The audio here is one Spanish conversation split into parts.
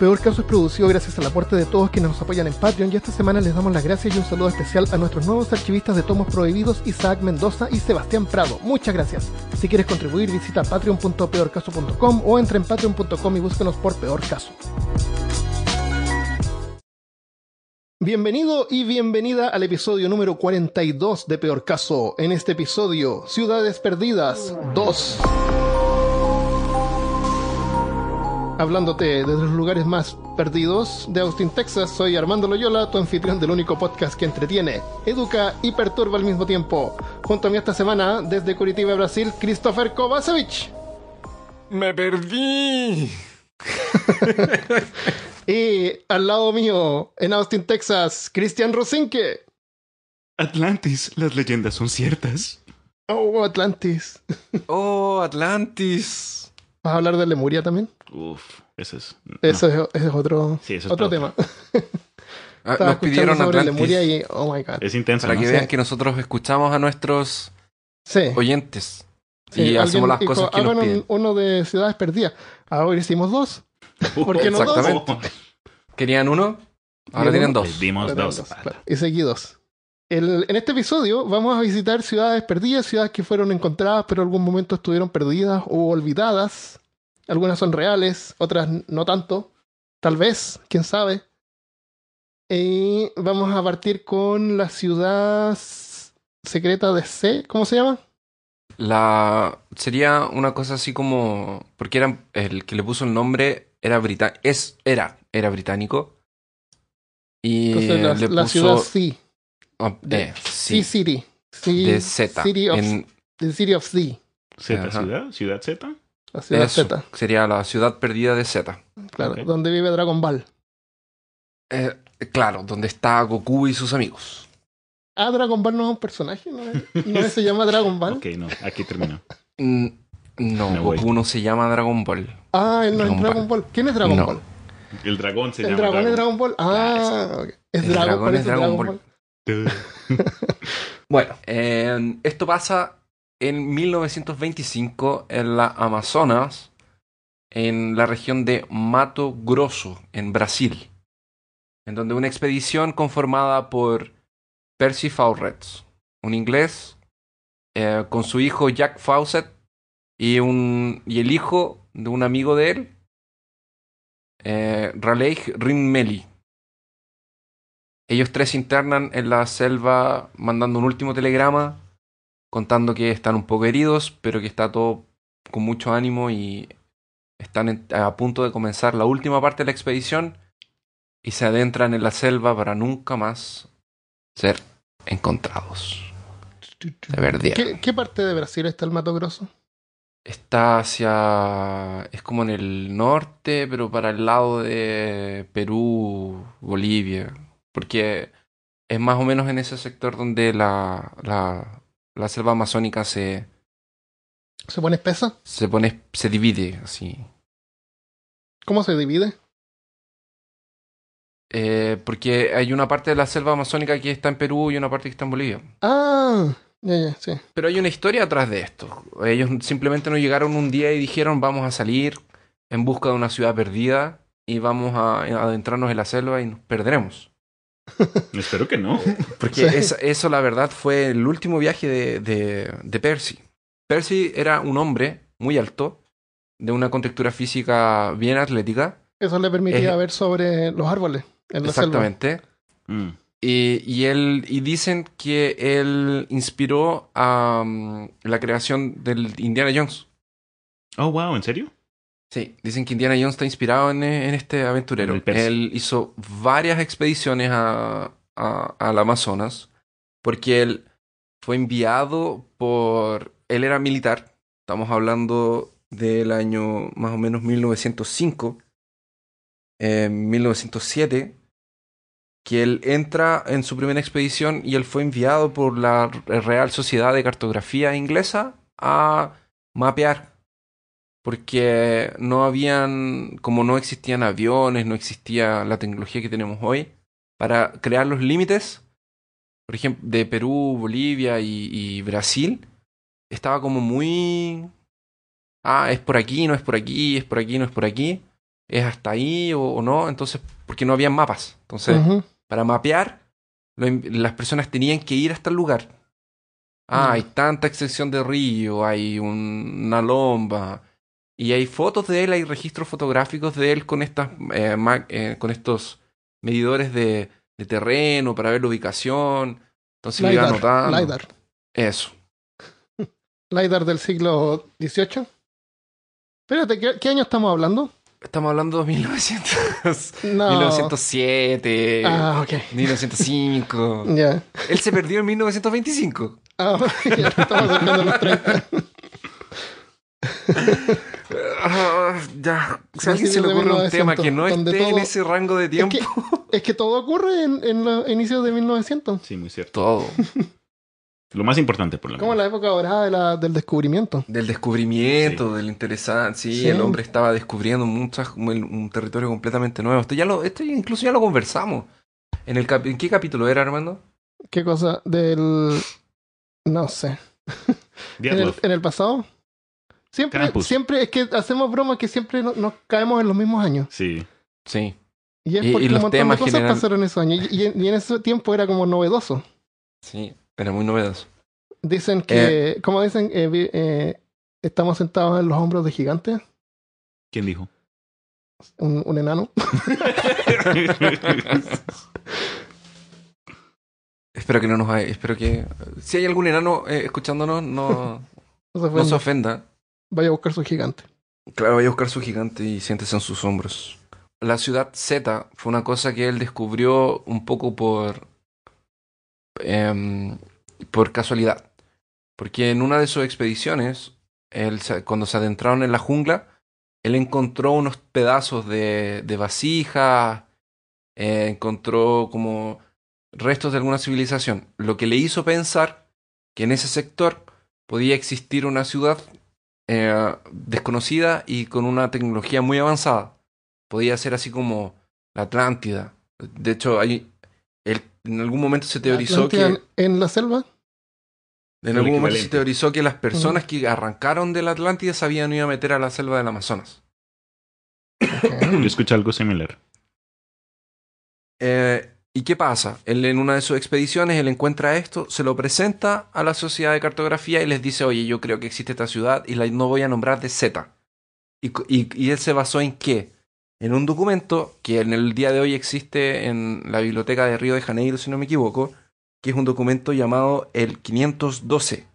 Peor Caso es producido gracias al aporte de todos quienes nos apoyan en Patreon y esta semana les damos las gracias y un saludo especial a nuestros nuevos archivistas de tomos prohibidos Isaac Mendoza y Sebastián Prado. Muchas gracias. Si quieres contribuir visita patreon.peorcaso.com o entra en patreon.com y búsquenos por Peor Caso. Bienvenido y bienvenida al episodio número 42 de Peor Caso. En este episodio, Ciudades Perdidas 2. Hablándote desde los lugares más perdidos de Austin, Texas, soy Armando Loyola, tu anfitrión del único podcast que entretiene, educa y perturba al mismo tiempo. Junto a mí esta semana, desde Curitiba, Brasil, Christopher Kovacevic. Me perdí. Y al lado mío, en Austin, Texas, Cristian Rosinque. Atlantis, las leyendas son ciertas. Oh, Atlantis. Oh, Atlantis. ¿Vas a hablar de Lemuria también? Uf, ese es. no. Eso es, ese es otro, Sí, eso otro tema. Ah, Nos pidieron escuchando sobre Atlantis Lemuria y, oh my god. Es intenso. para ¿no? que Sí. vean que nosotros escuchamos a nuestros Sí. oyentes Sí, y hacemos las dijo, cosas que nos "Hagan un- piden. uno de Ciudades Perdidas. Ahora hicimos dos. ¿Por qué no dos? Exactamente. ¿Querían uno? Ahora ¿Querían tienen uno? dos. Dimos dos. dos, claro. Y seguidos. El- en este episodio vamos a visitar ciudades perdidas, ciudades que fueron encontradas pero en algún momento estuvieron perdidas o olvidadas. Algunas son reales, otras no tanto. Tal vez, quién sabe. Y vamos a partir con la ciudad secreta de C. ¿Cómo se llama? La sería una cosa así como porque era el que le puso el nombre era británico, es era era británico y Entonces, la, le la puso ciudad C. ah, de- eh, C City. C, de Z City of, en the City of C. Z, Ajá. ciudad, ciudad Z. La ciudad eso, Z. sería la ciudad perdida de Z. Claro, Ok. donde vive Dragon Ball. Eh, claro, donde está Goku y sus amigos. Ah, Dragon Ball no es un personaje, ¿no, es? ¿No se llama Dragon Ball? Ok, no, aquí terminó. Mm, No, Me voy. Goku no se llama Dragon Ball. Ah, él no es Dragon Ball. ¿Quién es Dragon No. Ball? El dragón se ¿El llama. dragón es Dragon Ball? Ah, ok. es El Dragon, dragón es Dragon Dragon Ball. Ball. Bueno, eh, esto pasa en 1925 en la Amazonas, en la región de Mato Grosso, en Brasil, en donde una expedición conformada por Percy Fawcett, un inglés, eh, con su hijo Jack Fawcett y, un, y el hijo de un amigo de él, eh, Raleigh Rinmelli. Ellos tres internan en la selva mandando un último telegrama contando que están un poco heridos, pero que está todo con mucho ánimo y están en- a punto de comenzar la última parte de la expedición y se adentran en la selva para nunca más ser encontrados. Se. ¿Qué, qué parte de Brasil está el Mato Grosso? Está hacia... es como en el norte, pero para el lado de Perú, Bolivia. Porque es más o menos en ese sector donde la, la, la selva amazónica se, ¿Se pone espesa? se pone, se divide así. ¿Cómo se divide? Eh, porque hay una parte de la selva amazónica que está en Perú y una parte que está en Bolivia. Ah, ya, ya, sí. Pero hay una historia atrás de esto. Ellos simplemente no llegaron un día y dijeron vamos a salir en busca de una ciudad perdida y vamos a adentrarnos en la selva y nos perderemos. Espero que no. Porque Sí. eso la verdad fue el último viaje de, de, de Percy. Percy era un hombre muy alto, de una contextura física bien atlética. Eso le permitía Eh, ver sobre los árboles en la. Exactamente. Mm. Y, y él y dicen que él inspiró a mm, la creación del Indiana Jones. Oh, wow, ¿en serio? Sí, dicen que Indiana Jones está inspirado en, en este aventurero. En. Él hizo varias expediciones a, a- al Amazonas porque él fue enviado por... Él era militar, estamos hablando del año más o menos 1905, eh, 1907, que él entra en su primera expedición y él fue enviado por la Real Sociedad de Cartografía Inglesa a mapear porque no habían, como no existían aviones, no existía la tecnología que tenemos hoy, para crear los límites, por ejemplo, de Perú, Bolivia y, y Brasil, estaba como muy... Ah, es por aquí, no es por aquí, es por aquí, no es por aquí, es hasta ahí o, o no, entonces, porque no había mapas. Entonces, para mapear, lo las personas tenían que ir hasta el lugar. Ah, hay tanta extensión de río, hay un- una lomba. Y hay fotos de él, hay registros fotográficos de él con, estas, eh, eh, con estos medidores de, de terreno para ver la ubicación. Entonces lo iba LiDAR, anotando. LiDAR. Eso. LiDAR del siglo XVIII. Espérate, ¿qué, qué año estamos hablando? Estamos hablando de 1900, No. 1907, Ah, ok. 1905. Ya. Él se perdió en 1925. Ah, ya estamos acercando los 30. Ya. Si a alguien se le ocurre un 1900, tema que no esté en ese rango de Es tiempo. que, es que todo ocurre en, en los inicios de 1900. Sí, muy cierto. Todo. Lo más importante, por lo Como menos. la época dorada de la- del descubrimiento. Del descubrimiento, del interesante. Sí, Sí. el hombre estaba descubriendo muchas, un, un territorio completamente nuevo. Esto ya lo, esto incluso ya lo conversamos. ¿En, el cap- ¿En qué capítulo era, Armando? ¿Qué cosa? Del... No sé. En el, Diatlov. en el pasado. Siempre, Krampus. siempre es que hacemos bromas que siempre no- nos caemos en los mismos años. Sí. Sí. Y es Y- y porque los un montón temas de cosas general- pasaron esos años. Y, y en, y ese tiempo era como novedoso. Sí, era muy novedoso. Dicen que, como dicen, Eh, eh, estamos sentados en los hombros de gigantes. ¿Quién dijo? Un, un enano. Espero que no nos haya- espero que si hay algún enano eh, escuchándonos no, No se no se ofenda. Vaya a buscar su gigante. Claro, vaya a buscar su gigante y siéntese en sus hombros. La ciudad Z fue una cosa que él descubrió un poco por. em, por casualidad. Porque en una de sus expediciones, él cuando se adentraron en la jungla, él encontró unos pedazos de, de vasija, eh, encontró como restos de alguna civilización, lo que le hizo pensar que en ese sector podía existir una ciudad eh, desconocida y con una tecnología muy avanzada. Podía ser así como la Atlántida. De hecho, hay, él- en algún momento se teorizó que en, la selva. en El algún momento se teorizó que las personas que arrancaron de la Atlántida se habían ido a meter a la selva del Amazonas. Yo escuché algo similar. Eh, ¿Y qué pasa? Él en una de sus expediciones, él encuentra esto, se lo presenta a la sociedad de cartografía y les dice, oye, yo creo que existe esta ciudad y la no voy a nombrar de Z. ¿Y, él se basó en qué? En un documento que en el día de hoy existe en la biblioteca de Río de Janeiro, si no me equivoco, que es un documento llamado el 512,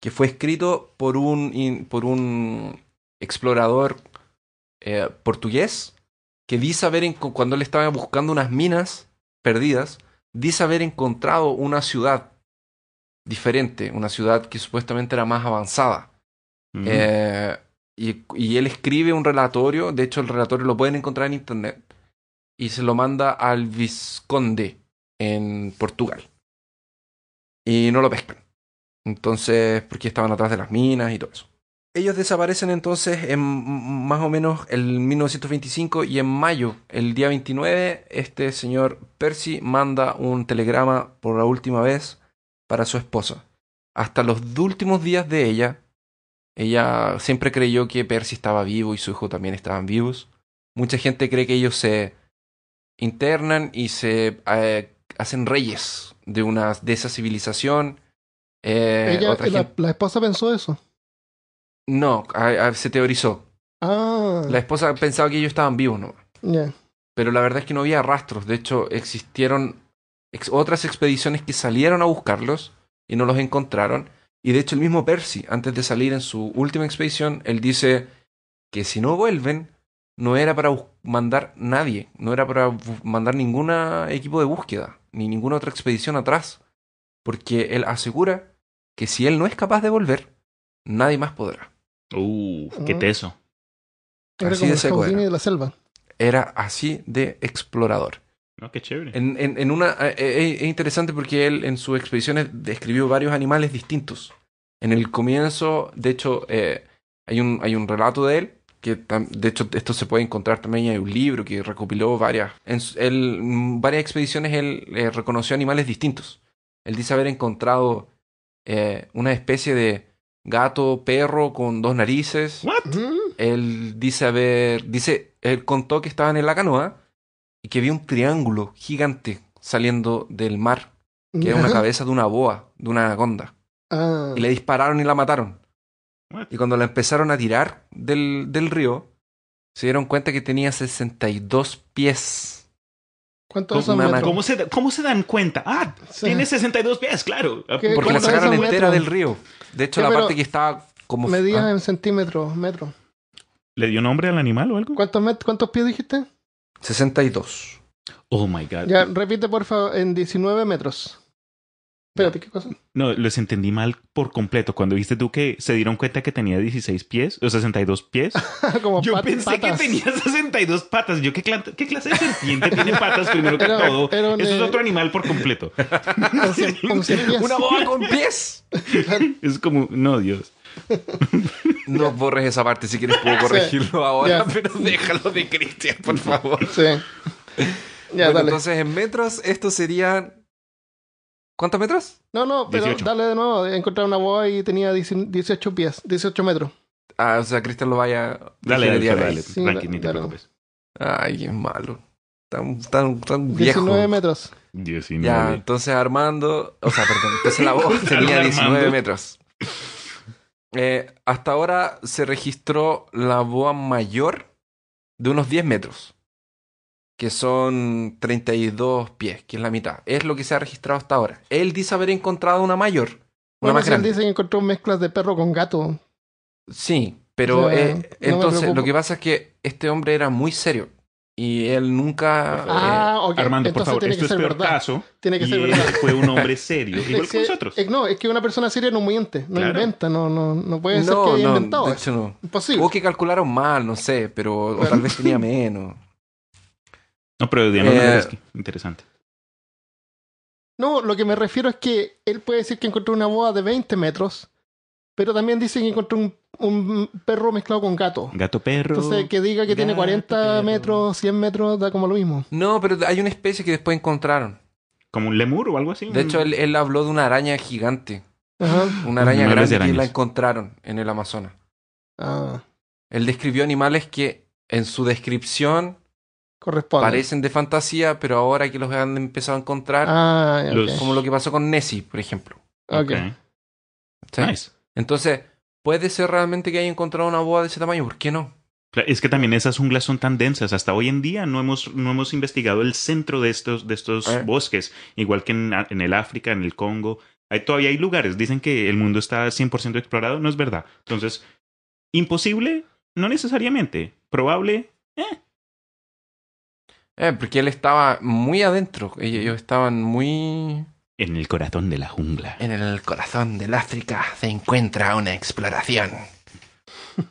que fue escrito por un, por un explorador eh, portugués que dice haber, cuando él estaba buscando unas minas perdidas, dice haber encontrado una ciudad diferente, una ciudad que supuestamente era más avanzada. Eh, y, y él escribe un relatorio, de hecho el relatorio lo pueden encontrar en internet, y se lo manda al Visconde en Portugal. Y no lo pescan. Entonces, porque estaban atrás de las minas y todo eso. Ellos desaparecen entonces en más o menos el 1925 y en mayo, el día 29, este señor Percy manda un telegrama por la última vez para su esposa. Hasta los últimos días de ella, ella siempre creyó que Percy estaba vivo y su hijo también estaban vivos. Mucha gente cree que ellos se internan y se eh, hacen reyes de una de esa civilización. Eh, Ella, otra la, gente- la esposa pensó eso. No, a- a- se teorizó. Ah, La esposa pensaba que ellos estaban vivos, ¿no? Pero la verdad es que no había rastros. De hecho, existieron ex- otras expediciones que salieron a buscarlos y no los encontraron. Y de hecho, el mismo Percy, antes de salir en su última expedición, él dice que si no vuelven, no era para mandar nadie, no era para mandar ningún equipo de búsqueda, ni ninguna otra expedición atrás. porque él asegura que si él no es capaz de volver, nadie más podrá. Uh, qué Mm. teso. Era Así como de el seco era. de la selva. Era así de explorador. No, qué chévere. En, en- en una, eh, eh, es interesante porque él en sus expediciones describió varios animales distintos. En el comienzo, de hecho, eh, hay, un, hay un relato de él, que tam- de hecho esto se puede encontrar también, hay un libro que recopiló varias. En su- él, en varias expediciones él eh, reconoció animales distintos. Él dice haber encontrado eh, una especie de gato, perro con dos narices. What? Él dice haber. Dice. Él contó que estaban en la canoa y que vio un triángulo gigante saliendo del mar, que era una cabeza de una boa, de una anaconda. Ah, Y le dispararon y la mataron. Y cuando la empezaron a tirar del, del río, se dieron cuenta que tenía 62 pies. ¿Cuántos ¿Cómo, son metros? cómo se, ¿Cómo se dan cuenta? Ah, Sí. tiene 62 pies, claro. Ah, ¿Qué- Porque la ¿Cuántos sacaron entera metros? del río. De hecho, Sí, la parte que estaba como. Medías Ah, en centímetros, metros. ¿Le dio nombre al animal o algo? ¿Cuántos, met- ¿Cuántos pies dijiste? 62. Oh my god. Ya, repite por favor, en 19 metros. Espérate, ¿qué cosa? No, les entendí mal por completo. Cuando viste tú que se dieron cuenta que tenía 16 pies o 62 pies. Como Yo pat- pensé patas. que tenía 62 patas. Yo, ¿qué, cla- qué clase de serpiente tiene patas primero que Era- todo? era un, Eso es otro animal por completo. Un cien- un cien pies. ¡Una boa con pies! Es como, no, Dios. No borres esa parte, si quieres puedo Sí. corregirlo ahora, pero déjalo de Cristian, por favor. Sí. Ya, Bueno, dale. entonces en metros, esto serían. ¿Cuántos metros? No, no, pero 18. dale de nuevo. Encontrar una boa y tenía 18 pies, 18 metros. Ah, o sea, Cristian lo vaya. Dale, dale, ahí. dale. Sí, tranqui, ni te dale. preocupes. Ay, es malo. Tan, tan, tan viejo. 19 metros. 19. Ya, entonces Armando. O sea, perdón. Entonces la voz tenía Armando. 19 metros. Eh, hasta ahora se registró la boa mayor de unos 10 metros. Que son 32 pies, que es la mitad. Es lo que se ha registrado hasta ahora. Él dice haber encontrado una mayor. Una Bueno, más si él grande. dice que encontró mezclas de perro con gato. Sí, pero O sea, eh, no entonces lo que pasa es que este hombre era muy serio. Y él nunca. Ah, ok. Armando, por Entonces favor, tiene esto que es ser peor verdad. caso. Tiene que y ser él verdad. fue un hombre serio, igual Es que que- nosotros. es- no, es que una persona seria no miente, no Claro. inventa, no, no, no puede eh, ser que no, haya no, inventado de hecho no. Imposible. O que calcularon mal, no sé, pero o tal vez tenía menos. No, pero Diana Eh, interesante. No, lo que me refiero es que él puede decir que encontró una boa de 20 metros, pero también dice que encontró un, un perro mezclado con gato. Gato perro. Entonces, que diga que tiene gato, 40 perro. metros, 100 metros, da como lo mismo. No, pero hay una especie que después encontraron. Como un lemur o algo así. De hecho, él, él habló de una araña gigante. Ajá. Una araña de grande que la encontraron en el Amazonas. Ah, Él describió animales que en su descripción corresponde. parecen de fantasía, pero ahora que los han empezado a encontrar, Ah, ya, Los- ok. como lo que pasó con Nessie, por ejemplo. Ok. ¿Sí? Nice. Entonces, puede ser realmente que haya encontrado una boa de ese tamaño, ¿por qué no? Es que también esas junglas son tan densas. Hasta hoy en día no hemos, no hemos investigado el centro de estos, de estos Eh. bosques, igual que en, en el África, en el Congo. Hay, todavía hay lugares. Dicen que el mundo está 100% explorado. No es verdad. Entonces, imposible, no necesariamente. Probable, eh. Eh, porque él estaba muy adentro. Ellos estaban muy... En el corazón de la jungla. En el corazón del África se encuentra una exploración.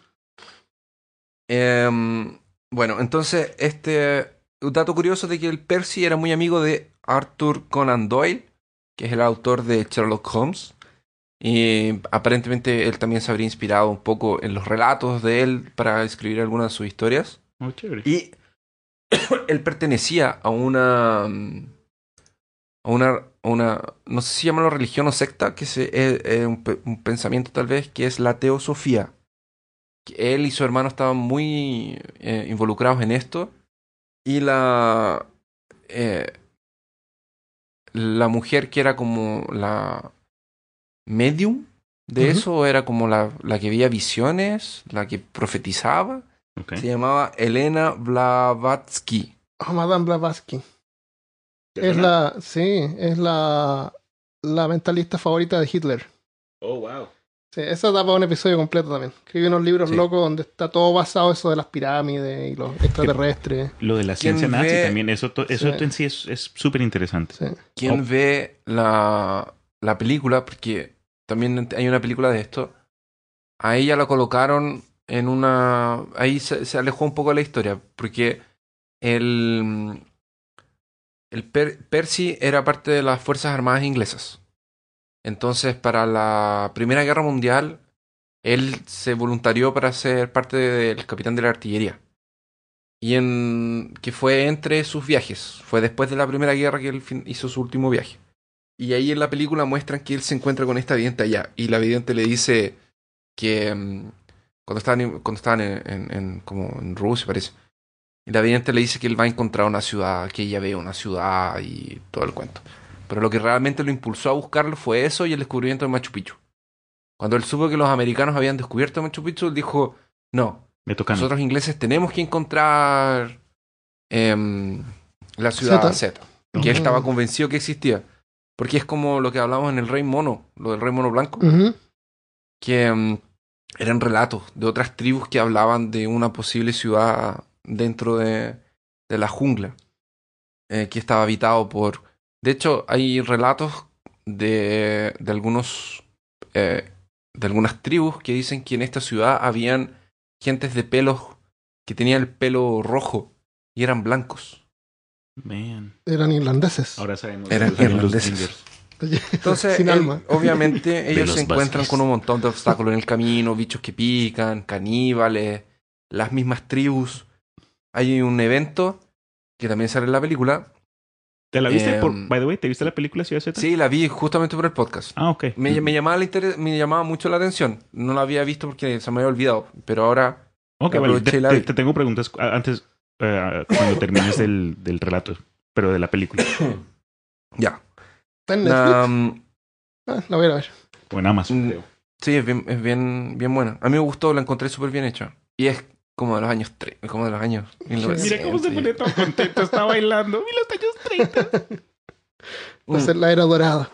Em, bueno, entonces, este un dato curioso de que el Percy era muy amigo de Arthur Conan Doyle, que es el autor de Sherlock Holmes. Y aparentemente él también se habría inspirado un poco en los relatos de él para escribir algunas de sus historias. Oh, chévere. Y él pertenecía a una. a una. a una no sé si llamarlo religión o secta, que es un, pe- un pensamiento tal vez, que es la teosofía. Él y su hermano estaban muy eh, involucrados en esto. Y la. eh, la mujer que era como la medium de eso, era como la, la que veía visiones, la que profetizaba. Se llamaba Elena Blavatsky. Oh, Madame Blavatsky. Es la, sí, es la, la mentalista favorita de Hitler. Oh, wow. Sí, eso da para un episodio completo también. Escribí unos libros Sí. locos donde está todo basado eso de las pirámides y los extraterrestres. Lo de la ¿Quién ciencia nazi ve- también, eso, to- eso Sí. en sí es es súper interesante. Sí. ¿Quién Oh. ve la la película, porque también hay una película de esto, a ella la colocaron en una... Ahí se, alejó un poco de la historia, porque el, el Per- Percy era parte de las Fuerzas Armadas inglesas. Entonces, para la Primera Guerra Mundial, él se voluntarió para ser parte del capitán de la artillería. Y en que fue entre sus viajes. Fue después de la Primera Guerra que él hizo su último viaje. Y ahí en la película muestran que él se encuentra con esta vidente allá. Y la vidente le dice que mm, cuando estaban, en- cuando estaban en, en- en- como en Rusia, parece. Y la vidente le dice que él va a encontrar una ciudad, que ella ve una ciudad y todo el cuento. Pero lo que realmente lo impulsó a buscarlo fue eso y el descubrimiento de Machu Picchu. Cuando él supo que los americanos habían descubierto Machu Picchu, él dijo, no, Me nosotros ingleses tenemos que encontrar em, la ciudad. Z. Que él estaba convencido que existía. Porque es como lo que hablamos en el Rey Mono, lo del Rey Mono Blanco que em, eran relatos de otras tribus que hablaban de una posible ciudad dentro de, de la jungla eh, que estaba habitado por... De hecho, hay relatos de, de algunos eh, de algunas tribus que dicen que en esta ciudad habían gentes de pelos que tenían el pelo rojo y eran blancos. Man. Eran irlandeses. Ahora sabemos. Eran irlandeses. Entonces, Sin él- alma. obviamente, ellos los se encuentran con un montón de obstáculos en el camino, bichos que pican, caníbales, las mismas tribus. Hay un evento que también sale en la película. ¿Te la viste? por, Em, by the way, ¿te viste la película Ciudad Z? Sí, la vi justamente por el podcast. Ah, ok. Me, me llamaba la inter- me llamaba mucho la atención. No la había visto porque se me había olvidado. Pero ahora, Ok, vale. aproveché Te, te- te tengo preguntas antes, eh, cuando termines del, del relato, pero de la película. ya. Está en Netflix. Um, Ah, la voy a ver. O en Amazon. Mm, creo. sí, es bien, es bien, bien buena. A mí me gustó, la encontré súper bien hecha. Y es como de los años tre- como de los años 1900. Mira cómo se pone todo contento, está bailando. Mira los años 30. Va a ser la era dorada.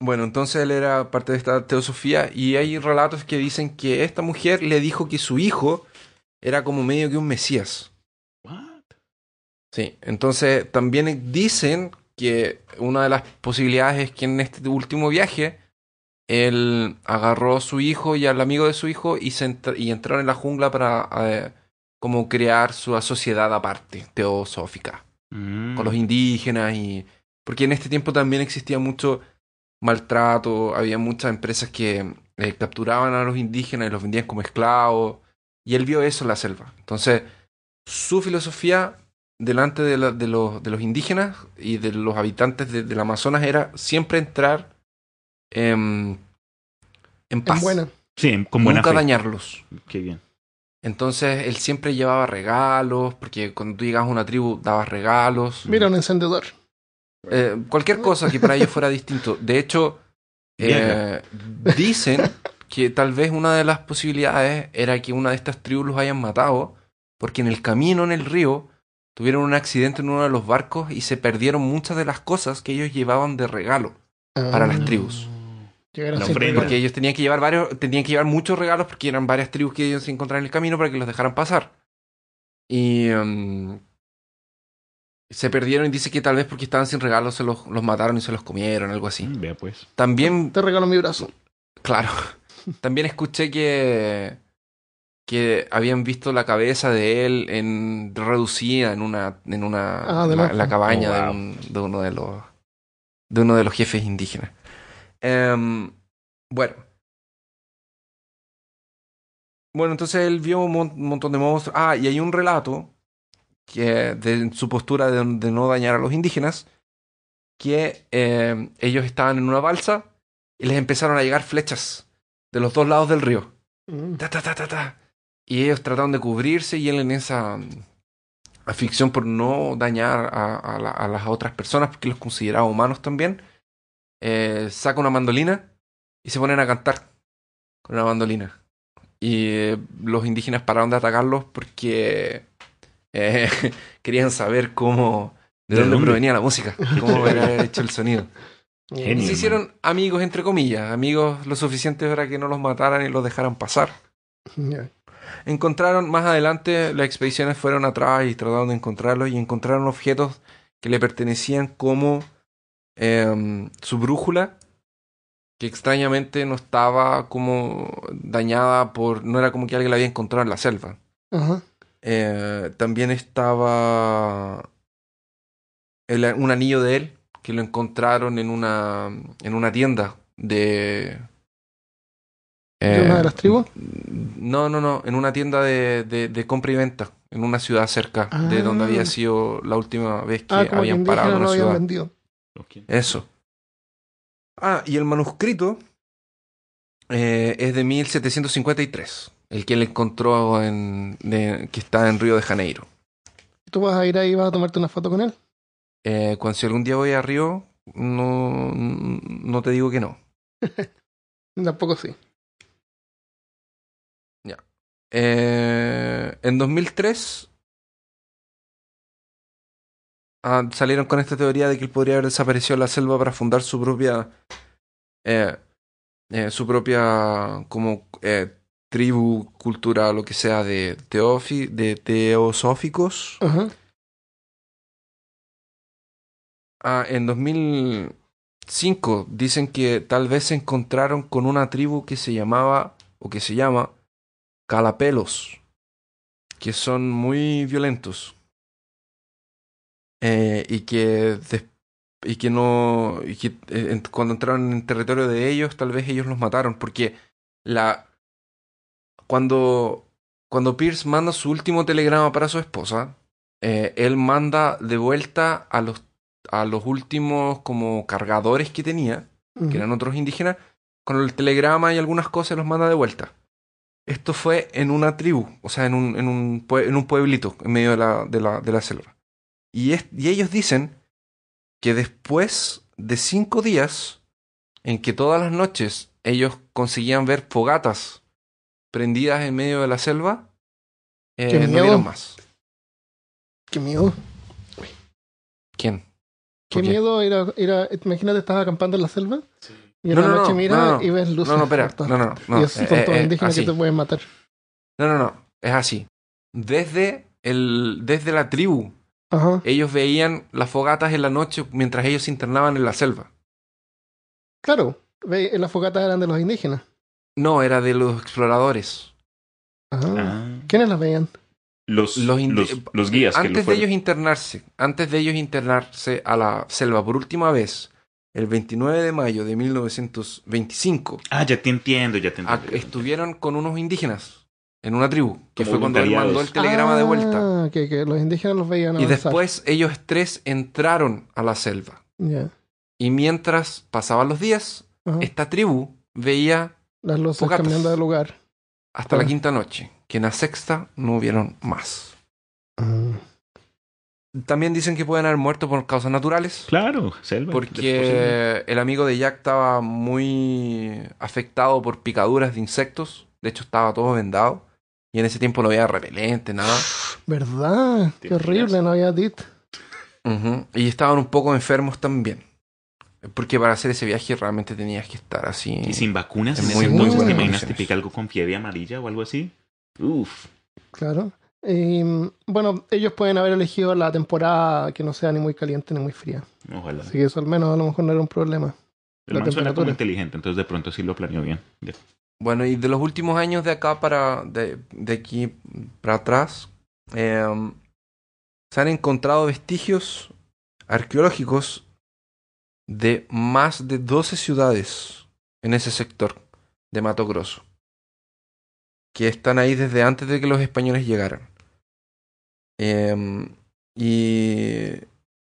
Bueno, entonces él era parte de esta teosofía y hay relatos que dicen que esta mujer le dijo que su hijo era como medio que un mesías. What? Sí, entonces también dicen que una de las posibilidades es que en este último viaje él agarró a su hijo y al amigo de su hijo y, se y entraron en la jungla para eh, como crear su sociedad aparte, teosófica. Mm. con los indígenas y porque en este tiempo también existía mucho maltrato, había muchas empresas que eh, capturaban a los indígenas y los vendían como esclavos y él vio eso en la selva. Entonces, su filosofía delante de, la- de los, de los indígenas y de los habitantes de- del Amazonas era siempre entrar en, en paz, En buena. Sí, con buena nunca fe. dañarlos. Qué bien. Entonces él siempre llevaba regalos, porque cuando tú llegabas a una tribu dabas regalos. Mira un encendedor. Eh, cualquier cosa que para ellos fuera distinto. De hecho, eh, dicen que tal vez una de las posibilidades era que una de estas tribus los hayan matado, porque en el camino en el río tuvieron un accidente en uno de los barcos y se perdieron muchas de las cosas que ellos llevaban de regalo para Ah, las tribus. ofrenda. regalo. Porque ellos tenían que llevar varios, tenían que llevar muchos regalos porque eran varias tribus que ellos se encontraban en el camino para que los dejaran pasar. Y em, se perdieron y dice que tal vez porque estaban sin regalos se los, los mataron y se los comieron, algo así. Vea pues. También, Te regalo mi brazo. claro, también escuché que que habían visto la cabeza de él en reducida en una en una Ah, de la, cabaña Oh, de, un- de uno de los de uno de los jefes indígenas. Em, bueno. Bueno, entonces él vio un mon- montón de monstruos. Ah, y hay un relato que de su postura de, de no dañar a los indígenas, que em, ellos estaban en una balsa y les empezaron a llegar flechas de los dos lados del río. Mm. Ta, ta, ta, ta, ta. Y ellos trataron de cubrirse y él en esa mm, afición por no dañar a, a la- a las otras personas, porque los consideraba humanos también, eh, saca una mandolina y se ponen a cantar con una mandolina. Y eh, los indígenas pararon de atacarlos porque eh, querían saber cómo, de, ¿De dónde, dónde? provenía la música, cómo era hecho el sonido. Y Genio. se hicieron amigos, entre comillas, amigos lo suficiente para que no los mataran y los dejaran pasar. Encontraron más adelante, las expediciones fueron atrás y trataron de encontrarlos y encontraron objetos que le pertenecían como em, su brújula que extrañamente no estaba como dañada por... No era como que alguien la había encontrado en la selva. Ajá. Eh, también estaba el- un anillo de él que lo encontraron en una, en una tienda de... ¿De una de las tribus? No, no, no, en una tienda de, de- de compra y venta, en una ciudad cerca de Ah. donde había sido la última vez que Ah, habían parado en una ciudad. vendido. Eso. Ah, y el manuscrito eh, es de 1753, el que él encontró en, de- que está en Río de Janeiro. ¿Tú vas a ir ahí y vas a tomarte una foto con él? Eh, cuando si algún día voy a Río, no, no te digo que no. Tampoco sí. Eh, en 2003 ah, salieron con esta teoría de que él podría haber desaparecido en la selva para fundar su propia eh, eh, su propia como tribu, cultura, lo que sea de, teofi, de teosóficos. Ah, en 2005 dicen que tal vez se encontraron con una tribu que se llamaba o que se llama Calapelos, que son muy violentos Eh, y que y que no y que eh, cuando entraron en territorio de ellos tal vez ellos los mataron porque la cuando cuando Pierce manda su último telegrama para su esposa eh, él manda de vuelta a los a los últimos como cargadores que tenía que eran otros indígenas, con el telegrama y algunas cosas los manda de vuelta. Esto fue en una tribu, o sea, en un, en un, pue- en un pueblito en medio de la, de la, de la selva. Y, es- y ellos dicen que después de cinco días, en que todas las noches ellos conseguían ver fogatas prendidas en medio de la selva, eh, ¡Qué no miedo! vieron más. Qué miedo. ¿Quién? Qué miedo ir a, ir a- Imagínate, estás acampando en la selva y en No, la no, noche no, miras no, no. y ves luces. No, no, espera. No, no, no. Y esos Eh, son todos eh, indígenas que te pueden matar. No, no, no. Es así. Desde, el, desde la tribu Ajá. ellos veían las fogatas en la noche mientras ellos se internaban en la selva. Claro. Ve, las fogatas eran de los indígenas. No, era de los exploradores. Ajá. Ah. ¿Quiénes las veían? Los, Los los, indi- los guías que lo Antes de ellos internarse, antes de ellos internarse a la selva por última vez, el 29 de mayo de 1925, Ah, ya te entiendo, ya te a- entiendo. estuvieron con unos indígenas en una tribu, que Como fue cuando él mandó el telegrama de vuelta. Ah, que, que los indígenas los veían Y avanzar. después ellos tres entraron a la selva. Ya. Y mientras pasaban los días, Ajá. esta tribu veía Las luces fogatas. cambiando de lugar. hasta la Ah. quinta noche, que en la sexta no hubieron más. Ah. También dicen que pueden haber muerto por causas naturales, Claro, selva. porque el amigo de Jack estaba muy afectado por picaduras de insectos, de hecho estaba todo vendado, y en ese tiempo no había repelente, nada. ¿Verdad? ¿Te Qué horrible, no había dit. Y estaban un poco enfermos también, porque para hacer ese viaje realmente tenías que estar así. Y sin vacunas En muy- ese muy entonces, ¿te imaginas condiciones. típica algo con fiebre amarilla o algo así? Uf. Claro. Y, mm, bueno, ellos pueden haber elegido la temporada que no sea ni muy caliente ni muy fría. Ojalá. Así que eso al menos a lo mejor no era un problema. El la man suena como temperatura. inteligente, entonces de pronto sí lo planeó bien. Bueno, y de los últimos años de acá para. de, de aquí para atrás. em, se han encontrado vestigios arqueológicos de más de 12 ciudades en ese sector de Mato Grosso. Que están ahí desde antes de que los españoles llegaran. Em, y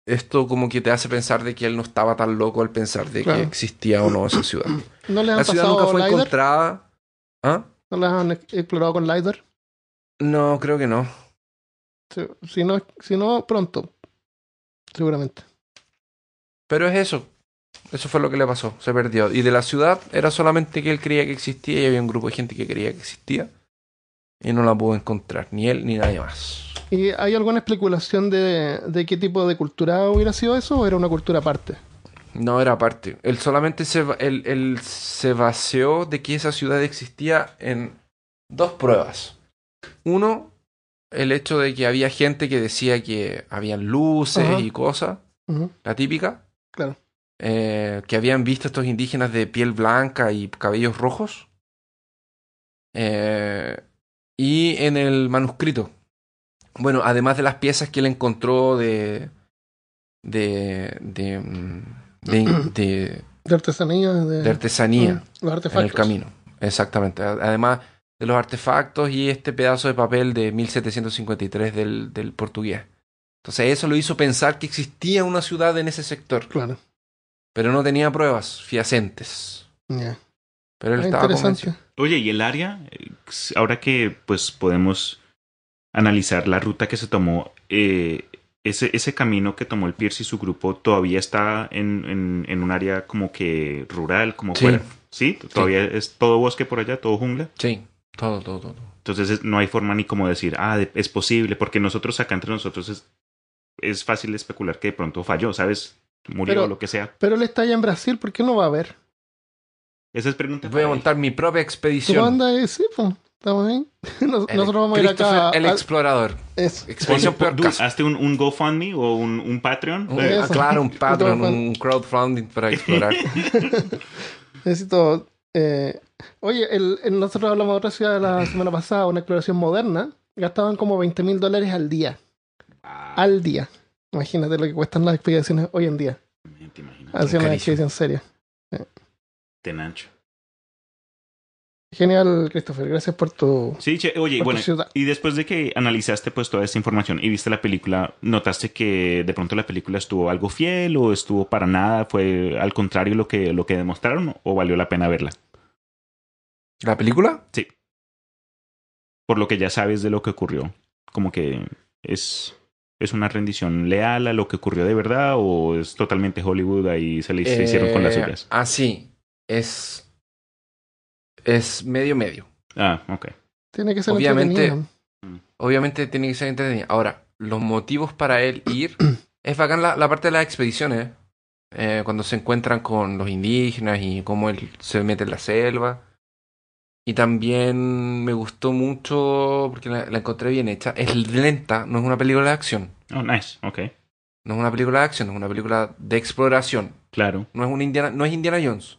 esto como que te hace pensar de que él no estaba tan loco al pensar de Claro. que existía o no esa ciudad. ¿No han La ciudad nunca fue LiDAR? encontrada. ¿Ah? ¿No las han ex- explorado con LiDAR? No, creo que no. Si- Si no, si no pronto. Seguramente. Pero es eso. Eso fue lo que le pasó. Se perdió. Y de la ciudad era solamente que él creía que existía y había un grupo de gente que creía que existía. Y no la pudo encontrar. Ni él ni nadie más. ¿Y hay alguna especulación de, de qué tipo de cultura hubiera sido eso o era una cultura aparte? No era aparte. Él solamente se, él, él se baseó de que esa ciudad existía en dos pruebas. Uno, el hecho de que había gente que decía que habían luces Ajá. y cosas. La típica. Claro. Eh, que habían visto estos indígenas de piel blanca y cabellos rojos. Eh, y en el manuscrito. Bueno, además de las piezas que él encontró de. de. de. mm, de, de- De artesanía. De, de artesanía Mm, los en artefactos. el camino. Exactamente. Además de los artefactos y este pedazo de papel de 1753 del, del portugués. Entonces eso lo hizo pensar que existía una ciudad en ese sector, Claro. Pero no tenía pruebas fehacientes. Ya. Pero él Ah, estaba interesante. convencido. Oye, ¿y el área? Ahora que pues podemos analizar la ruta que se tomó, eh, ese, ese camino que tomó el Pierce y su grupo todavía está en, en, en un área como que rural, como Sí. fuera. ¿Sí? Todavía es todo bosque por allá, todo jungla. Sí, todo, todo, todo. Entonces es- no hay forma ni como decir, ah, de- es posible, porque nosotros acá entre nosotros es, es fácil especular que de pronto falló, ¿sabes? Murió Pero- o lo que sea. Pero él está allá en Brasil, ¿por qué no va a ver? Esa es pregunta. Voy a montar mi propia ¿Tú expedición. andas ahí? Sí, pues. Estamos ahí. Nos- El nosotros vamos a ir acá. El a- explorador. eso. Expedición Pon- caso. hazte un, un GoFundMe o un, un Patreon. Un- Eh, ah, claro, un Patreon, un crowdfunding para explorar. Necesito. eh, oye, el, el- nosotros hablamos de otra ciudad la semana pasada, una exploración moderna. Gastaban como 20 mil dólares al día. Al día. Imagínate lo que cuestan las expediciones hoy en día. ¿Te? Hacia una expedición seria. Tenancho. Genial, Christopher. Gracias por tu. Sí, che, oye, bueno, y después de que analizaste pues toda esta información y viste la película, ¿notaste que de pronto la película estuvo algo fiel o estuvo para nada? ¿Fue al contrario lo que, lo que demostraron o valió la pena verla? ¿La película? Por lo que ya sabes de lo que ocurrió. Como que es, es una rendición leal a lo que ocurrió de verdad o es totalmente Hollywood ahí se le se hicieron con las Eh, suyas. Ah, sí. Es. Es medio medio. Ah, ok. Tiene que ser Obviamente- entretenido. Obviamente tiene que ser entretenida. Ahora, los motivos para él ir. es bacán la, la parte de las expediciones. eh, cuando se encuentran con los indígenas y cómo él se mete en la selva. Y también me gustó mucho porque la, la encontré bien hecha. Es lenta, no es una película de acción. Oh, nice. Ok. No es una película de acción, es una película de exploración. Claro. No es, una Indiana, no es Indiana Jones.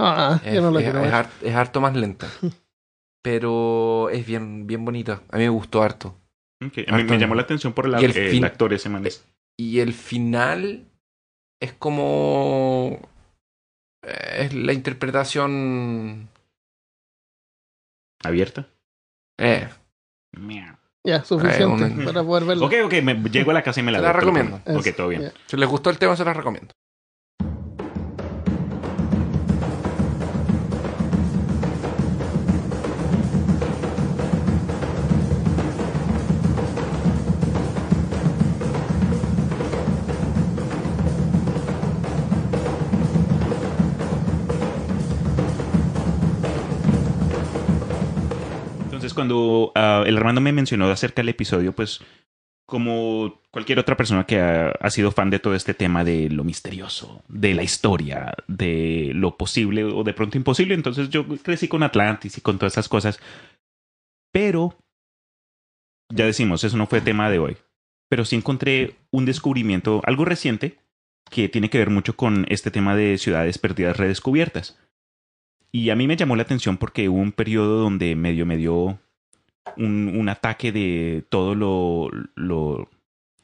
Ah, Es, yo no la es- quiero es ver. har- es harto más lenta. Pero es bien, bien bonita. A mí me gustó harto. A mí me llamó la atención por el, Y el actor ese man. es- Y el final es como. eh, Es la interpretación. ¿Abierta? Eh. Ya, suficiente Ay, una- para poder verlo. Ok, ok, me llego a la casa y me la la recomiendo. Ok, todo bien. si les gustó el tema, se las recomiendo. Cuando ah, el Armando me mencionó acerca del episodio, pues, como cualquier otra persona que ha, sido fan de todo este tema de lo misterioso, de la historia, de lo posible o de pronto imposible, entonces yo crecí con Atlantis y con todas esas cosas. Pero, ya decimos, eso no fue tema de hoy. Pero sí encontré un descubrimiento, algo reciente, que tiene que ver mucho con este tema de ciudades perdidas redescubiertas. Y a mí me llamó la atención porque hubo un periodo donde medio me dio un, un ataque de todo lo, lo,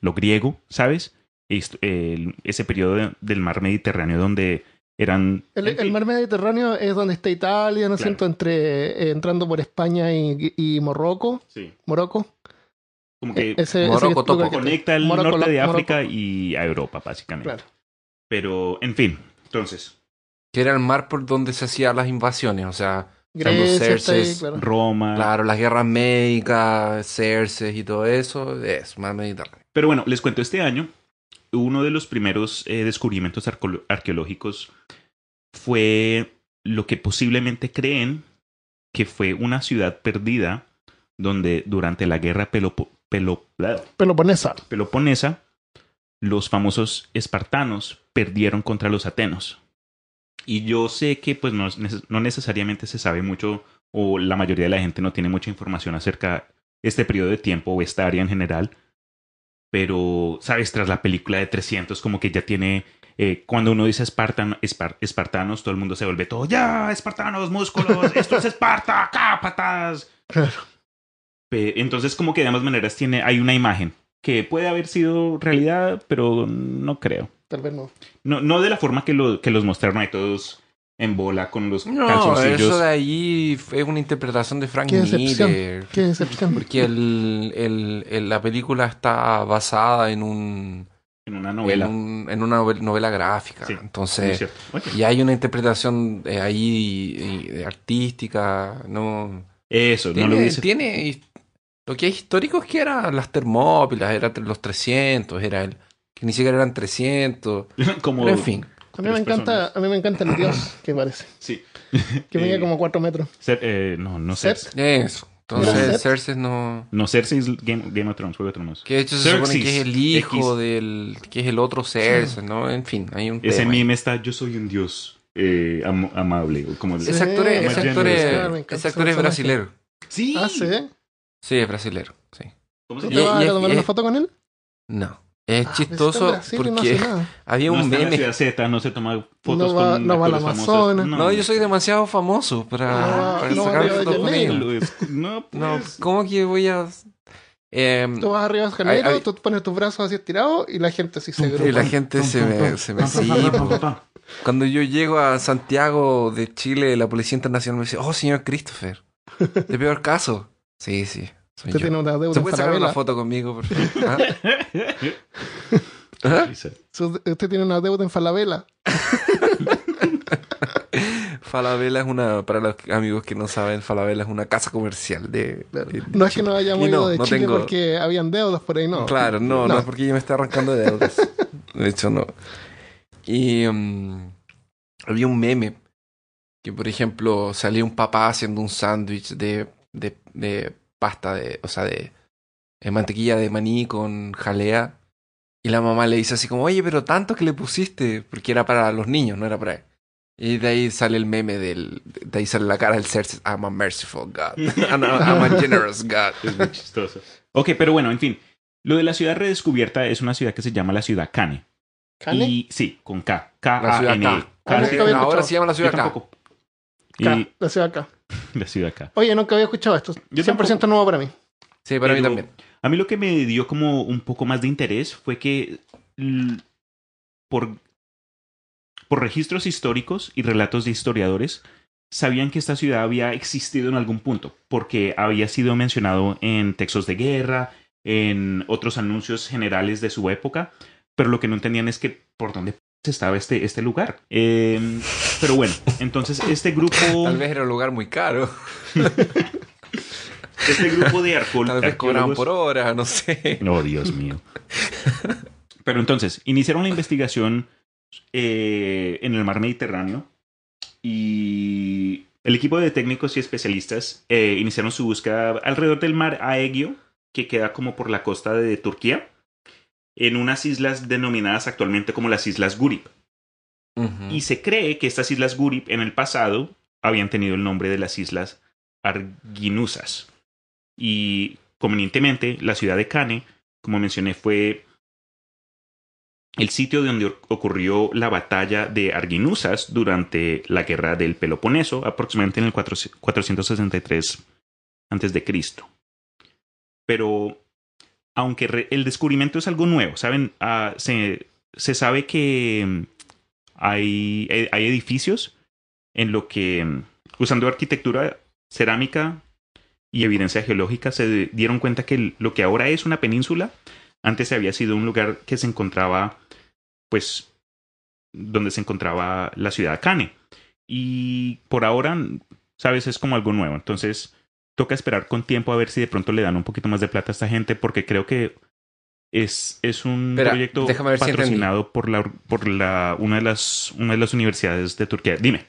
lo griego, ¿sabes? Est- el- ese periodo de- del mar Mediterráneo donde eran... El, mar Mediterráneo es donde está Italia, ¿no es Claro. cierto? Entre, eh, entrando por España y, y Morroco. sí, Morocco. como que E- ese, Morocco, ese Toco. lugar que- conecta el Morocco, norte de Morocco. África y a Europa, básicamente. Claro. Pero, en fin, entonces, Que era el mar por donde se hacían las invasiones. O sea, Grecia claro. Roma... claro, las guerras médicas, Cerces y todo eso. Es mar Mediterráneo. Pero bueno, les cuento, este año uno de los primeros eh, descubrimientos arqueológicos fue lo que posiblemente creen que fue una ciudad perdida donde durante la guerra Pelopo- Pelo- Peloponesa. peloponesa los famosos espartanos perdieron contra los atenos. Y yo sé que pues no, no necesariamente se sabe mucho o la mayoría de la gente no tiene mucha información acerca de este periodo de tiempo o esta área en general. Pero, ¿sabes? Tras la película de 300 como que ya tiene eh, cuando uno dice espartan, espar- espartanos, todo el mundo se vuelve todo, ya, espartanos, músculos, esto es Esparta, acá, patas. Claro. Entonces, como que de ambas maneras tiene, hay una imagen que puede haber sido realidad, pero no creo. Tal vez no. No, no de la forma que, lo, que los mostraron ahí todos en bola con los No, calzoncillos. eso de ahí es una interpretación de Frank Qué decepción. Miller. Qué decepción. Porque el, el- el- la película está basada en un En una novela. en, un- en una novel- novela gráfica. Sí, Entonces, y hay una interpretación ahí artística, no eso, no lo hubiese... tiene lo que hay histórico es que eran las Termópilas, eran los 300, era el que ni siquiera eran 300, como... pero en fin. A mí me encanta, personas. a mí me encanta el dios que parece. Sí. Que mide Eh, como 4 metros. Cer- eh, no, no. Cersei. Eso. ¿Era Entonces? Cersei no No, Cersei es Game, Game of Thrones, Juego de Tronos. que de hecho se supone que es el hijo X. del que es el otro Cersei, ¿no? En fin, hay un Ese tema ahí. meme está, yo soy un dios eh, am- amable. Como Sí. Ese actor es, ese actor encanta ese actor es brasilero. Sí. Ah, sí. Sí, es brasilero, sí. ¿Cómo ¿Tú se te vas a tomar una foto con él? No. Es Ah, chistoso Brasil y no porque había No un está la meme. Z, no se toma fotos No va- con no va. Amazonas. No, yo soy demasiado famoso para, No va- para no sacar fotos con ellos. No, pues. No, ¿cómo que voy a...? Em, Tú vas arriba de Janeiro, tú pones tus brazos así estirados y la gente así se y agrupa. la gente se me, se me sí. Cuando yo llego a Santiago de Chile, la Policía Internacional me dice, oh, señor Christopher, de peor caso. Sí, sí, soy Usted yo. tiene una deuda ¿Se en puede sacar una foto conmigo, por favor? ¿Ah? ¿Ah? Usted tiene una deuda en Falabella. Falabella es una, para los amigos que no saben, Falabella es una casa comercial de... de- No es que nos hayamos Y no, ido de no Chile tengo- porque habían deudas por ahí, no. Claro, no, no, No. es porque yo me estoy arrancando de deudas. De hecho, no. Y mm, había un meme que, por ejemplo, salía un papá haciendo un sándwich de, de, de pasta de, o sea, de, de mantequilla de maní con jalea. Y la mamá le dice así como, oye, pero tanto que le pusiste, porque era para los niños, no era para él. Y de ahí sale el meme del, de ahí sale la cara del Cersei, I'm a merciful God, I'm a, I'm a generous God. Es muy chistoso. Ok, pero bueno, en fin. Lo de la ciudad redescubierta es una ciudad que se llama la ciudad Kane. ¿Cane? Y sí, con K. La ciudad K-A-N-E. K. Había Ahora se llama la ciudad K. K, la ciudad acá. la ciudad K. Oye, nunca había escuchado esto. Yo 100% nuevo para mí. Sí, para mí también. A mí lo que me dio como un poco más de interés fue que por, por registros históricos y relatos de historiadores sabían que esta ciudad había existido en algún punto, porque había sido mencionado en textos de guerra, en otros anuncios generales de su época, pero lo que no entendían es que por dónde estaba este, este lugar. Eh, pero bueno, entonces este grupo... Tal vez era un lugar muy caro. Este grupo de arco- Tal vez cobraban arqueólogos- por hora, no sé. Oh, Dios mío. Pero entonces, iniciaron la investigación eh, en el mar Mediterráneo y el equipo de técnicos y especialistas eh, iniciaron su búsqueda alrededor del mar Aegio, que queda como por la costa de Turquía, en unas islas denominadas actualmente como las Islas Gurip. Y se cree que estas Islas Gurip en el pasado habían tenido el nombre de las Islas Arginusas. Y convenientemente, la ciudad de Kane, como mencioné, fue el sitio donde oc- ocurrió la batalla de Arginusas durante la guerra del Peloponeso, aproximadamente en el 4 463 a.C. Pero, aunque el descubrimiento es algo nuevo, ¿saben? Ah, se, se sabe que mm, hay, eh, hay edificios en lo que, mm, usando arquitectura, cerámica y evidencia geológica, se dieron cuenta que lo que ahora es una península, antes había sido un lugar que se encontraba, pues, donde se encontraba la ciudad de Cane. Y por ahora, sabes, es como algo nuevo. Entonces, toca esperar con tiempo a ver si de pronto le dan un poquito más de plata a esta gente, porque creo que es, es un Espera, proyecto si patrocinado por la por la una de las una de las universidades de Turquía. Dime.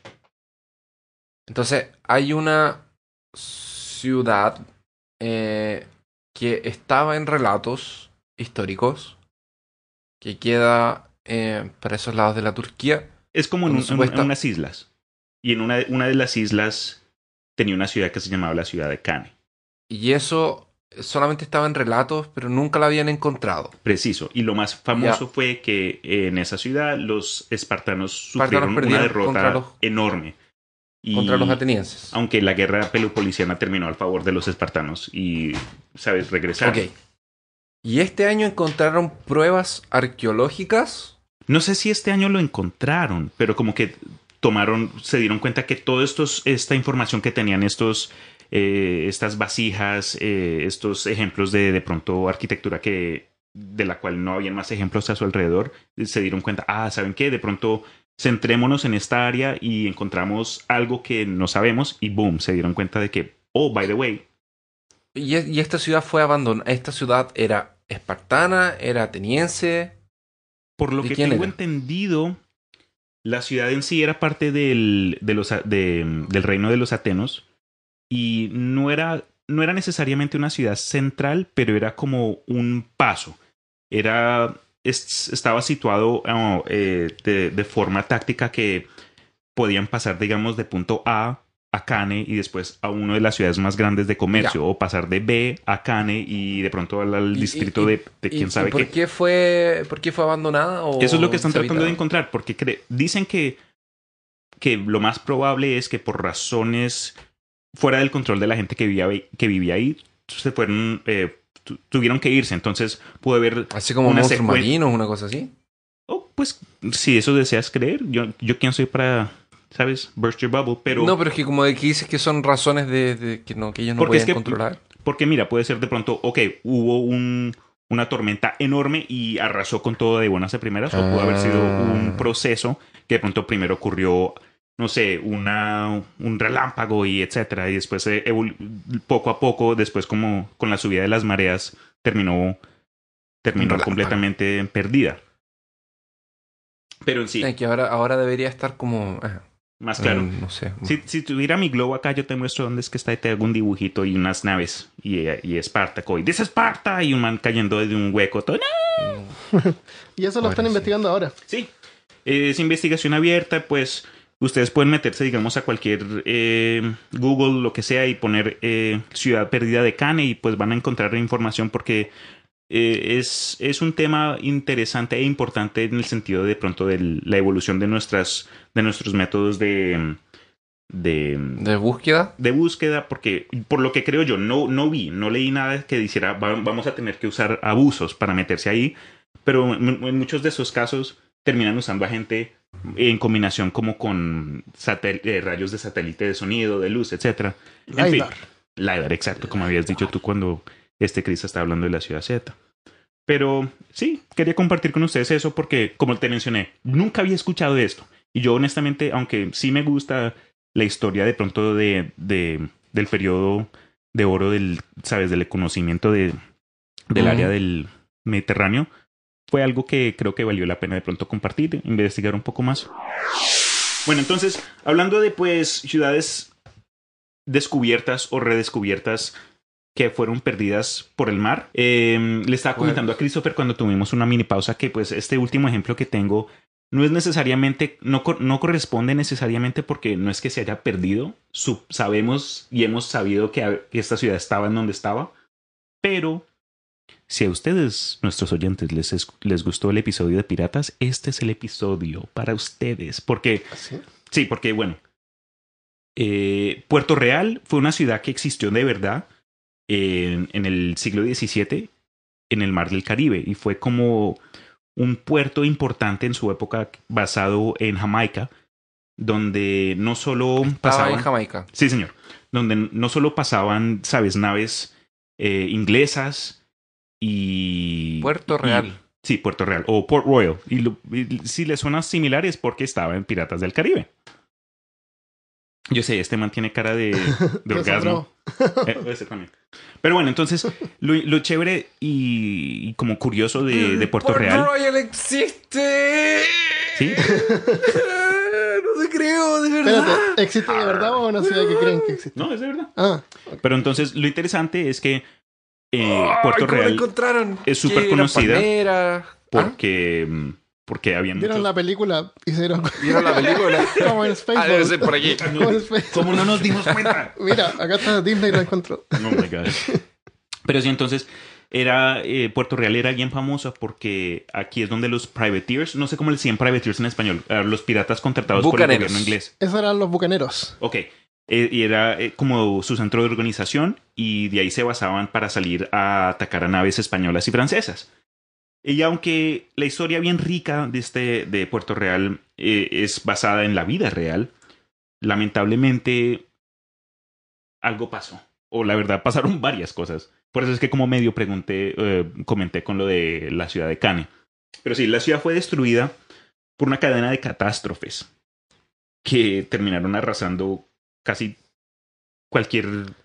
Entonces, hay una ciudad eh, que estaba en relatos históricos que queda eh, para esos lados de la Turquía. Es como en, Con un- en supuesta- en unas islas. Y en una, una de las islas tenía una ciudad que se llamaba la ciudad de Cane. Y eso solamente estaba en relatos, pero nunca la habían encontrado. Preciso. Y lo más famoso fue que en esa ciudad los espartanos Espartanos sufrieron una derrota los- enorme. Y- Contra los atenienses. Aunque la guerra pelopoliciana terminó al favor de los espartanos y, ¿sabes? Regresaron. Ok. Y este año encontraron pruebas arqueológicas. No sé si este año lo encontraron, pero como que tomaron, se dieron cuenta que toda esta información que tenían estos, eh, estas vasijas, eh, estos ejemplos de de pronto arquitectura que de la cual no habían más ejemplos a su alrededor, se dieron cuenta, ah, ¿saben qué? De pronto centrémonos en esta área y encontramos algo que no sabemos y boom, se dieron cuenta de que, oh, by the way, Y, y esta ciudad fue abandonada. Esta ciudad era espartana, era ateniense. Por lo ¿De que tengo era? entendido, la ciudad en sí era parte del, del reino de los atenos y no era, no era necesariamente una ciudad central, pero era como un paso. Era, es- estaba situado ah, eh, de, de forma táctica que podían pasar, digamos, de punto A a Cane y después a una de las ciudades más grandes de comercio, Ya. o pasar de B a Cane y de pronto al, distrito y- de, de ¿Y- quién y sabe por qué. qué fue, por qué fue abandonada? o Eso es lo que están tratando de encontrar, porque dicen que, que lo más probable es que por razones fuera del control de la gente que vivía, ahí- que vivía ahí, se fueron, eh, tu- tuvieron que irse. Entonces pudo haber, Así como monstruos secuen- marinos, una cosa así. oh, pues, si eso deseas creer, yo, yo quién soy para, ¿sabes? Burst your bubble, pero... no, pero es que como de que dices que son razones de, de que, no, que ellos no es pueden que- controlar. Porque mira, puede ser de pronto, ok, hubo un, una tormenta enorme y arrasó con todo de buenas a primeras, o pudo haber sido un Ah. proceso que de pronto primero ocurrió, no sé, una, un relámpago y etcétera, y después eh, poco a poco, después como con la subida de las mareas, terminó, terminó completamente perdida. Pero en sí, que ahora, ahora debería estar como... más claro. mm, no sé. Si, si tuviera mi globo acá, yo te muestro dónde es que está y te hago un dibujito y unas naves y, y Espartaco. Y dice Esparta y un man cayendo de un hueco. Todo, ¡no! Y eso lo Ahora están sí. investigando ahora. Sí, es investigación abierta, pues ustedes pueden meterse, digamos, a cualquier eh, Google, lo que sea, y poner eh, Ciudad Perdida de Cane y pues van a encontrar información porque eh, es, es un tema interesante e importante en el sentido de pronto de la evolución de, nuestras, de nuestros métodos de... de ¿De búsqueda? de búsqueda, porque por lo que creo yo, no, no vi, no leí nada que dijera "Va- vamos a tener que usar abusos para meterse ahí, pero en, muchos de esos casos terminan usando a gente en combinación como con eh, rayos de satélite de sonido, de luz, etcétera. En fin, LiDAR. LiDAR, exacto, como habías dicho tú cuando este Chris estaba hablando de la ciudad Z. Pero sí, quería compartir con ustedes eso porque, como te mencioné, nunca había escuchado de esto. Y yo honestamente, aunque sí me gusta la historia de pronto de, de- del periodo de oro del, sabes, del conocimiento de, del área del Mediterráneo, fue algo que creo que valió la pena de pronto compartir, investigar un poco más. Bueno, entonces, hablando de pues ciudades descubiertas o redescubiertas que fueron perdidas por el mar. Eh, le estaba comentando a Christopher cuando tuvimos una mini pausa que pues este último ejemplo que tengo no es necesariamente, no, no corresponde necesariamente porque no es que se haya perdido. Sabemos y hemos sabido que, esta ciudad estaba en donde estaba, pero si a ustedes, nuestros oyentes, les, es- les gustó el episodio de Piratas, este es el episodio para ustedes. Porque ¿Sí? Sí, porque bueno, eh, Puerto Real fue una ciudad que existió de verdad en, en el siglo XVII en el mar del Caribe y fue como un puerto importante en su época basado en Jamaica, donde no solo Estaba pasaban... en Jamaica. Sí, señor. Donde no solo pasaban, sabes, naves eh, inglesas y... Puerto y- Real. sí, Puerto Real. O Port Royal. Y, lo- y si le suena similar es porque estaba en Piratas del Caribe. Yo sé, este man tiene cara de, de Yo orgasmo. Eh, ese también. Pero bueno, entonces, lo, lo chévere y, y como curioso de, de Puerto Port Real. Royal existe. Sí. no te creo, de verdad. Espérate, ¿existe de verdad o una ciudad que creen que existe? No, es de verdad. Ah, Pero entonces, lo interesante es que eh, Puerto ¿cómo la Real encontraron? es súper ¿Qué, conocida palmera? ¿Ah? Porque, mm, porque había vieron muchos... la película y se dieron. ¿Vieron la película? Como en Spaceballs. ah, debe ser por aquí. Como en. ¿Cómo no nos dimos cuenta? Mira, acá está Disney lo encontró. Oh my God. Pero sí, entonces era eh, Puerto Real era bien famosa porque aquí es donde los privateers, no sé cómo le decían privateers en español, los piratas contratados por el Bucaneros. gobierno inglés. Esos eran los bucaneros. Ok. Eh, y era eh, como su centro de organización y de ahí se basaban para salir a atacar a naves españolas y francesas. Y aunque la historia bien rica de, este, de Puerto Real eh, es basada en la vida real, lamentablemente algo pasó. O la verdad pasaron varias cosas. Por eso es que como medio pregunté, eh, comenté con lo de la ciudad de Cane. Pero sí, la ciudad fue destruida por una cadena de catástrofes que terminaron arrasando casi cualquier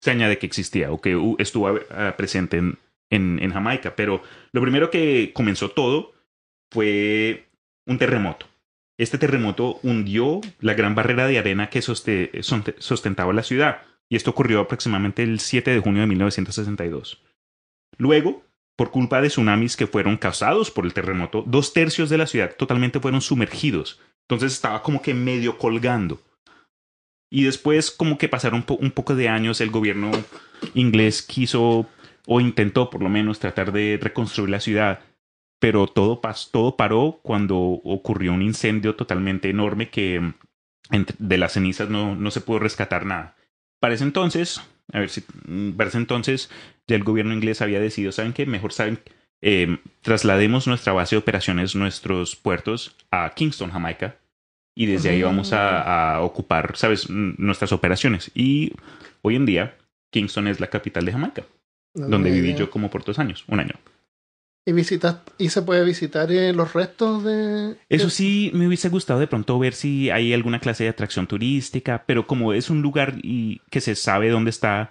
seña de que existía o que estuvo presente en, en, en Jamaica. Pero lo primero que comenzó todo fue un terremoto. Este terremoto hundió la gran barrera de arena que sostentaba la ciudad, y esto ocurrió aproximadamente el 7 de junio de 1962. Luego, por culpa de tsunamis que fueron causados por el terremoto, dos tercios de la ciudad totalmente fueron sumergidos. Entonces estaba como que medio colgando. Y después, como que pasaron un poco de años, el gobierno inglés quiso o intentó por lo menos tratar de reconstruir la ciudad, pero todo, pas- todo paró cuando ocurrió un incendio totalmente enorme que mm, de las cenizas no, no se pudo rescatar nada. Para ese entonces, a ver si, mm, para ese entonces ya el gobierno inglés había decidido, ¿saben qué? Mejor saben, eh, traslademos nuestra base de operaciones, nuestros puertos a Kingston, Jamaica, y desde ahí vamos a, a ocupar, ¿sabes?, nuestras operaciones. Y hoy en día, Kingston es la capital de Jamaica, No donde viví idea. yo como por dos años, un año. ¿Y, visitas, ¿Y se puede visitar eh, los restos de...? Eso sí, me hubiese gustado de pronto ver si hay alguna clase de atracción turística, pero como es un lugar y que se sabe dónde está,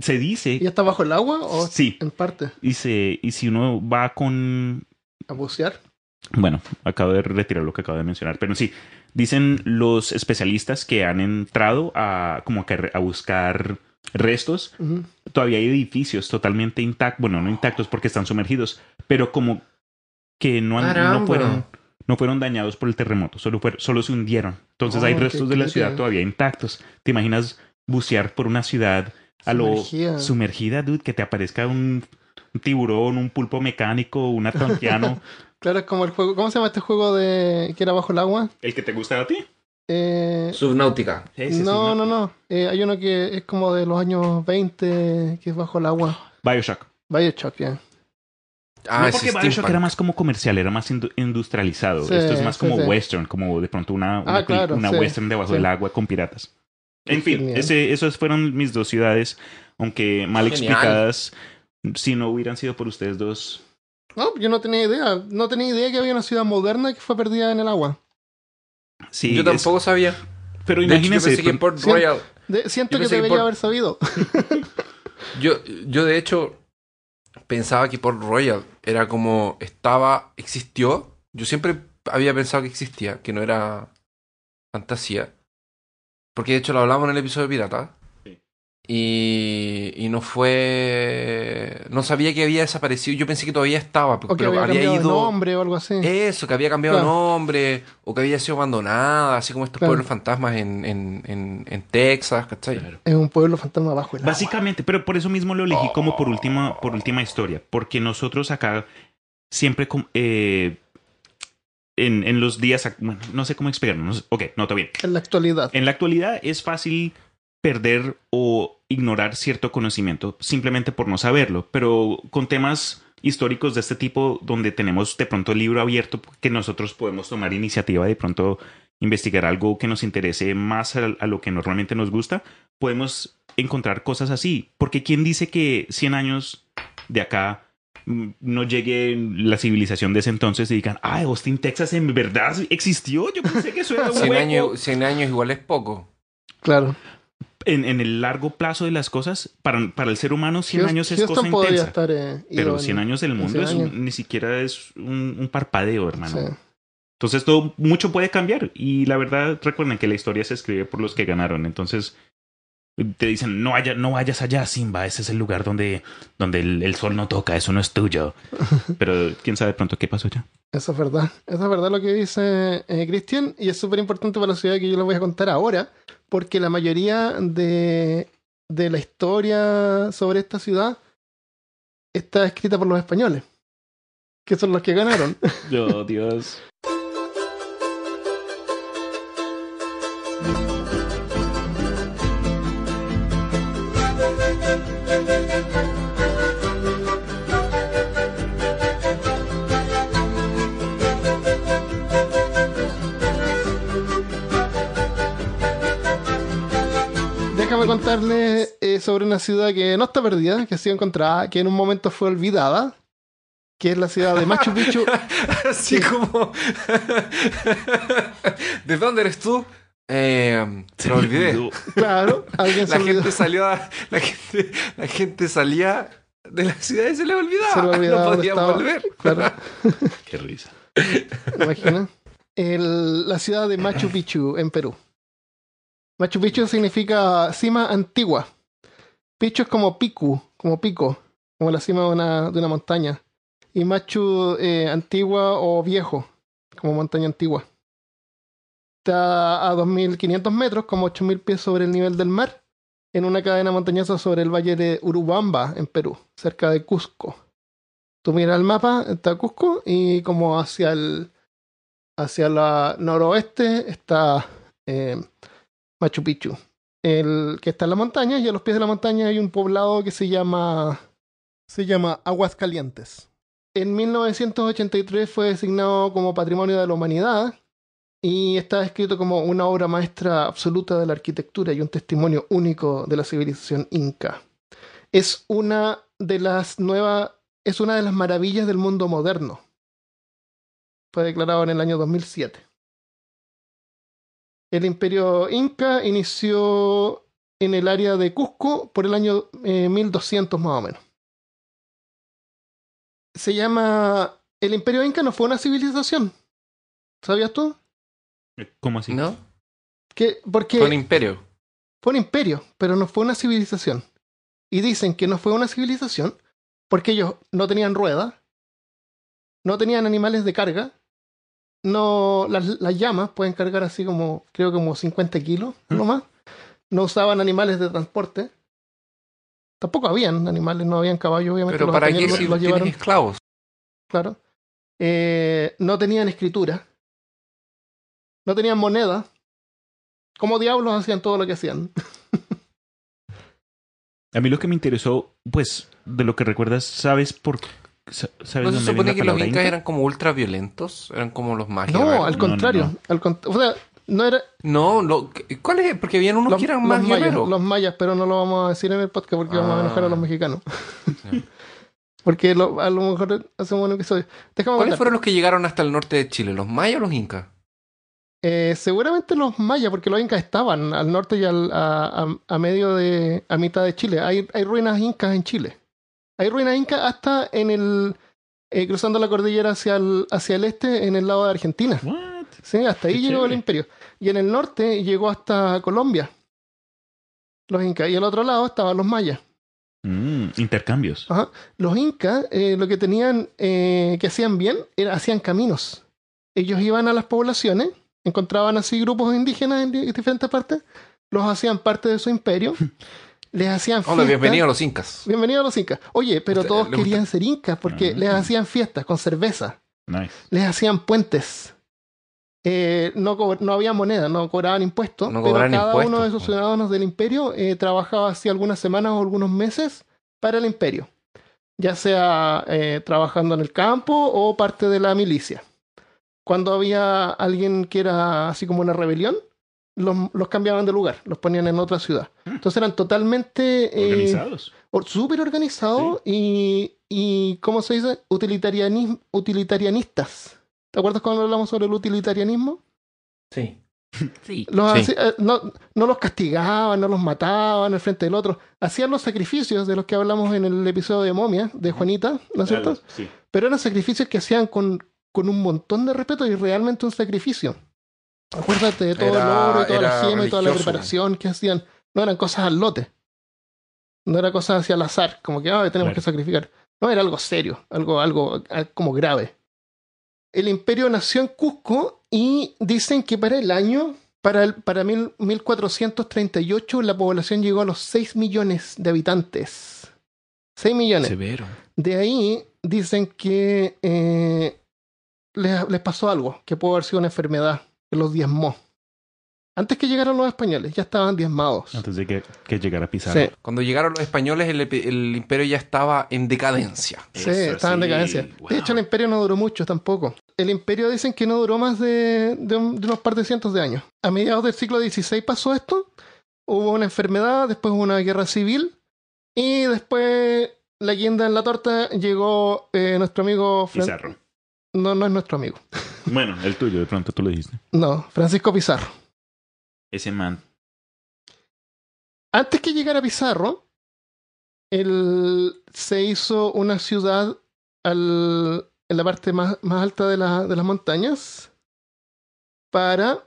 se dice, ¿Y está bajo el agua o sí, en parte? y, se, y si uno va con ¿A bucear? Bueno, acabo de retirar lo que acabo de mencionar, pero sí, dicen los especialistas que han entrado a como a buscar restos, todavía hay edificios totalmente intactos, bueno, no intactos porque están sumergidos, pero como que no, han- no fueron no fueron dañados por el terremoto, solo fueron, solo se hundieron. Entonces Oh, hay qué restos de la ciudad todavía intactos. ¿Te imaginas bucear por una ciudad a lo Sumergida. sumergida, dude, que te aparezca un, un tiburón, un pulpo mecánico, un atlanteano, Claro, como el juego... ¿Cómo se llama este juego de que era bajo el agua? el que te gusta a ti? Eh, Subnáutica. Sí, no, no, no. Eh, hay uno que es como de los años 20, que es bajo el agua. Bioshock. Bioshock, ya. Ah, no porque steampunk. Bioshock era más como comercial, era más indu- industrializado. Sí, Esto es más sí, como sí. western, como de pronto una, una, Ah, claro, una sí, western debajo sí. del agua con piratas. En fin, ese, esos fueron mis dos ciudades, aunque mal Genial. explicadas, si no hubieran sido por ustedes dos. No, yo no tenía idea. No tenía idea que había una ciudad moderna que fue perdida en el agua. Sí, Yo es- tampoco sabía. pero De hecho, yo imagínense, pensé que Port Sí. Royal. De- siento Yo que debería por- haber sabido. Yo, yo de hecho pensaba que Port Royal era como estaba, existió. Yo siempre había pensado que existía, que no era fantasía. Porque de hecho lo hablamos en el episodio de Pirata. Y, y no fue. No sabía que había desaparecido. Yo pensé que todavía estaba, O que pero había había cambiado de ido. nombre o algo así. Eso, que había cambiado Claro. nombre, o que había sido abandonada, así como estos Claro. pueblos fantasmas en, en, en, en Texas, ¿cachai? Claro. Es un pueblo fantasma bajo el agua. Básicamente, pero por eso mismo lo elegí como por última, por última historia, porque nosotros acá siempre com- eh, en, en los días, bueno, no sé cómo explicarlo, no sé- ok, no, está bien. En la actualidad. En la actualidad es fácil perder o ignorar cierto conocimiento simplemente por no saberlo, pero con temas históricos de este tipo donde tenemos de pronto el libro abierto que nosotros podemos tomar iniciativa de pronto investigar algo que nos interese más a, a lo que normalmente nos gusta, podemos encontrar cosas así, porque quién dice que 100 años de acá mm, no llegue la civilización de ese entonces y digan, ah, Austin, Texas en verdad existió, yo pensé que eso era un 100 hueco". años, 100 años igual es poco. Claro. En, en el largo plazo de las cosas, para, para el ser humano, 100 Houston- años es Houston cosa intensa. estar eh, Pero en- 100 años del mundo 100 es un- ni siquiera es un, un parpadeo, hermano. Sí. Entonces todo, mucho puede cambiar. Y la verdad, recuerden que la historia se escribe por los que ganaron. Entonces te dicen, no, vaya, no vayas allá, Simba. Ese es el lugar donde, donde el, el sol no toca. Eso no es tuyo. Pero quién sabe pronto qué pasó ya. Eso es verdad. Eso es verdad lo que dice eh, Cristian. Y es súper importante para la ciudad que yo les voy a contar ahora. Porque la mayoría de de la historia sobre esta ciudad está escrita por los españoles, que son los que ganaron. Oh, Dios. contarles eh, sobre una ciudad que no está perdida, que ha sido encontrada, que en un momento fue olvidada, que es la ciudad de Machu Picchu. Así como. ¿De dónde eres tú? Eh, se lo olvidé. Claro, alguien se La olvidó. gente salió a- la gente, la gente salía de la ciudad y se le olvidaba. Se le olvidaba no dónde podía estaba. volver. Claro, Qué risa. imagina. El- la ciudad de Machu Picchu, en Perú. Machu Picchu significa cima antigua. Picchu es como picu, como pico, como la cima de una, de una montaña. Y Machu eh, antigua o viejo, como montaña antigua. Está a 2.500 metros, como 8.000 pies sobre el nivel del mar, en una cadena montañosa sobre el valle de Urubamba, en Perú, cerca de Cusco. Tú miras el mapa, está Cusco, y como hacia el hacia la noroeste está eh, Machu Picchu, el que está en la montaña, y a los pies de la montaña hay un poblado que se llama se llama Aguas Calientes. En 1983 fue designado como Patrimonio de la Humanidad y está descrito como una obra maestra absoluta de la arquitectura y un testimonio único de la civilización inca. Es una de las nuevas, es una de las maravillas del mundo moderno. Fue declarado en el año 2007. El imperio inca inició en el área de Cusco por el año eh, 1200 más o menos. Se llama... El imperio inca no fue una civilización. ¿Sabías tú? ¿Cómo así? ¿No? Que, porque Fue un imperio. fue un imperio, pero no fue una civilización. Y dicen que no fue una civilización porque ellos no tenían ruedas, no tenían animales de carga, no las, las llamas pueden cargar así como, creo como 50 kilos, no más. No usaban animales de transporte. Tampoco habían animales, no habían caballos, obviamente. Pero los ¿para qué si los llevaron, esclavos? claro. Eh, no tenían escritura. No tenían moneda. ¿Cómo diablos hacían todo lo que hacían? A mí lo que me interesó, pues, de lo que recuerdas, ¿sabes por ¿Sabes ¿No se supone que los incas inca? eran como ultra violentos? ¿Eran como los magios? No, al no, contrario. no. Al cont- o sea, no era. No, lo- ¿cuál es? Porque habían unos los, que eran los más mayas, guerreros. los mayas, pero no lo vamos a decir en el podcast porque vamos a enojar a los Ah. mexicanos. Porque lo- a lo mejor hacemos un episodio. Déjame ¿Cuáles fueron los que llegaron hasta el norte de Chile? ¿Los mayas o los incas? Eh, seguramente los mayas, porque los incas estaban al norte y al- a, a- a medio de. a mitad de Chile. Hay, hay ruinas incas en Chile. Hay ruinas incas hasta en el. eh, cruzando la cordillera hacia el, hacia el este, en el lado de Argentina. What? Sí, hasta ahí Qué llegó el imperio. Y en el norte llegó hasta Colombia. Los incas. Y al otro lado estaban los mayas. Mm, intercambios. Ajá. Los incas eh, lo que tenían, eh, que hacían bien, era hacían caminos. Ellos iban a las poblaciones, encontraban así grupos indígenas en di- diferentes partes, los hacían parte de su imperio, les hacían Hola, fiestas. bienvenido a los incas. Bienvenido a los incas. Oye, pero Usted- todos gusta- querían ser incas porque Ah. les hacían fiestas con cerveza, Nice. les hacían puentes. Eh, no, no había moneda, no cobraban impuestos, No pero cada impuestos, uno de esos ciudadanos del imperio eh, trabajaba así algunas semanas o algunos meses para el imperio, ya sea eh, trabajando en el campo o parte de la milicia. Cuando había alguien que era así como una rebelión, los, los cambiaban de lugar, los ponían en otra ciudad. Entonces eran totalmente eh, Organizados. or- súper organizados y, y, ¿cómo se dice? Utilitarianis- utilitarianistas. ¿Te acuerdas cuando hablamos sobre el utilitarianismo? Sí. Sí. Los Sí. haci- eh, no, no los castigaban, no los mataban al frente del otro. Hacían los sacrificios de los que hablamos en el episodio de Momia, de Juanita, ¿no es cierto? Sí. Pero eran sacrificios que hacían con, con un montón de respeto y realmente un sacrificio. Acuérdate de todo Era- el oro y toda la gema y toda la preparación que hacían. No eran cosas al lote. No era cosas hacia al azar, como que "Ay, tenemos Claro. que sacrificar. No, era algo serio, algo, algo como grave. El imperio nació en Cusco y dicen que para el año Para, el, para mil- 1438 la población llegó a los 6 millones de habitantes. 6 millones. Severo. De ahí dicen que eh, les, les pasó algo, que pudo haber sido una enfermedad que los diezmó. Antes que llegaran los españoles, ya estaban diezmados. Antes de que, que llegara Pizarro. Sí, Cuando llegaron los españoles, el, imperio ya estaba en decadencia. sí, Eso estaban en decadencia. wow. De hecho, el imperio no duró mucho tampoco. El imperio dicen que no duró más de, de un- de unos par de cientos de años. A mediados del siglo XVI pasó esto. Hubo una enfermedad, después hubo una guerra civil. Y después, la guinda en la torta, llegó eh, nuestro amigo... Fran- Pizarro. No, no es nuestro amigo. Bueno, el tuyo, de pronto tú lo dijiste. No, Francisco Pizarro. Ese man. Antes que llegara Pizarro, él se hizo una ciudad al- en la parte más, más alta de, la- de las montañas para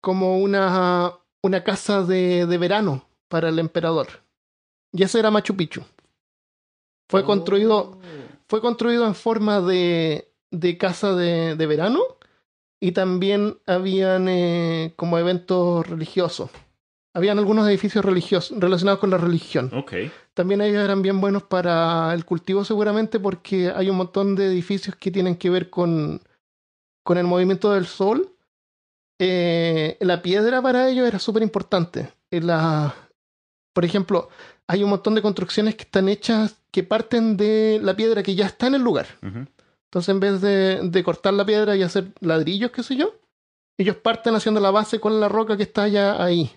como una, una casa de, de verano para el emperador. Y ese era Machu Picchu. Fue construido, fue construido en forma de, de casa de, de verano y también habían eh, como eventos religiosos. Habían algunos edificios religiosos relacionados con la religión. Ok. También ellos eran bien buenos para el cultivo seguramente porque hay un montón de edificios que tienen que ver con, con el movimiento del sol. Eh, la piedra para ellos era súper importante. Eh, Por ejemplo, hay un montón de construcciones que están hechas que parten de la piedra que ya está en el lugar. Entonces, en vez de, de cortar la piedra y hacer ladrillos, qué sé yo, ellos parten haciendo la base con la roca que está ya ahí.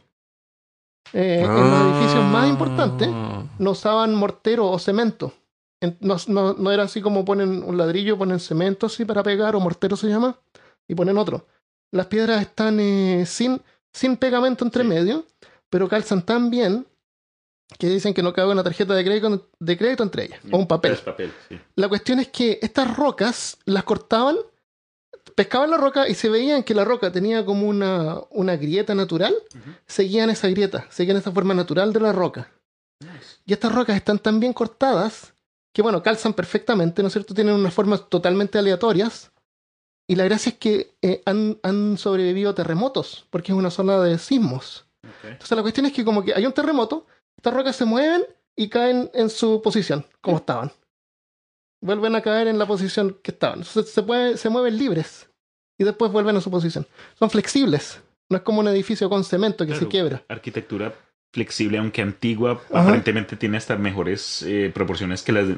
Eh, En los edificios más importantes Ah. no usaban mortero o cemento. En- No, no- no era así como ponen un ladrillo, ponen cemento así para pegar, o mortero se llama, y ponen otro. Las piedras están eh, sin, sin pegamento entre Sí. medio, pero calzan tan bien que dicen que no cabe una tarjeta de crédito, de crédito entre ellas, o un papel. Papel, sí. La cuestión es que estas rocas las cortaban, pescaban la roca y se veían que la roca tenía como una, una grieta natural, seguían esa grieta, seguían esa forma natural de la roca. Y estas rocas están tan bien cortadas que, bueno, calzan perfectamente, ¿no es cierto? Tienen unas formas totalmente aleatorias. Y la gracia es que eh, han, han sobrevivido terremotos, porque es una zona de sismos. Entonces la cuestión es que como que hay un terremoto, estas rocas se mueven y caen en su posición, como estaban. Vuelven a caer en la posición que estaban. Se, puede, se mueven libres y después vuelven a su posición. Son flexibles. No es como un edificio con cemento que se quiebra. Arquitectura flexible, aunque antigua, Ajá. aparentemente tiene hasta mejores eh, proporciones que las de...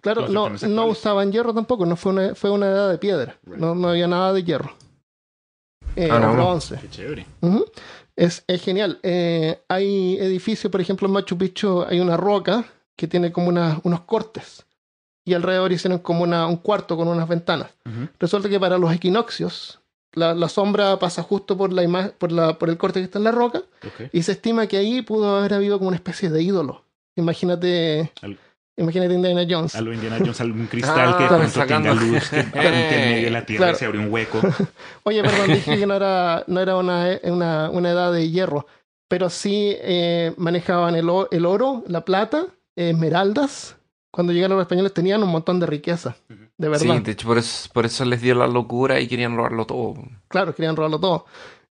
Claro, no, no usaban hierro tampoco, no fue una, fue una edad de piedra. Right. No, no había nada de hierro. Eh, Ah, no. bronce. Qué chévere. Es, es genial. Eh, hay edificios, por ejemplo, en Machu Picchu hay una roca que tiene como una- unos cortes. Y alrededor hicieron como una, un cuarto con unas ventanas. Resulta que para los equinoccios, la, la sombra pasa justo por, la por, la, por el corte que está en la roca. Y se estima que ahí pudo haber habido como una especie de ídolo. Imagínate, imagínate Indiana Jones. A lo Indiana Jones, algún cristal Ah, que de pronto tenga luz, que permite en medio de la tierra Claro. y se abre un hueco. Oye, perdón, dije que no era, no era una, una, una edad de hierro, pero sí eh, manejaban el, el oro, la plata, esmeraldas. Cuando llegaron los españoles tenían un montón de riqueza, de verdad. Sí, de hecho, por eso, por eso les dio la locura y querían robarlo todo. Claro, querían robarlo todo.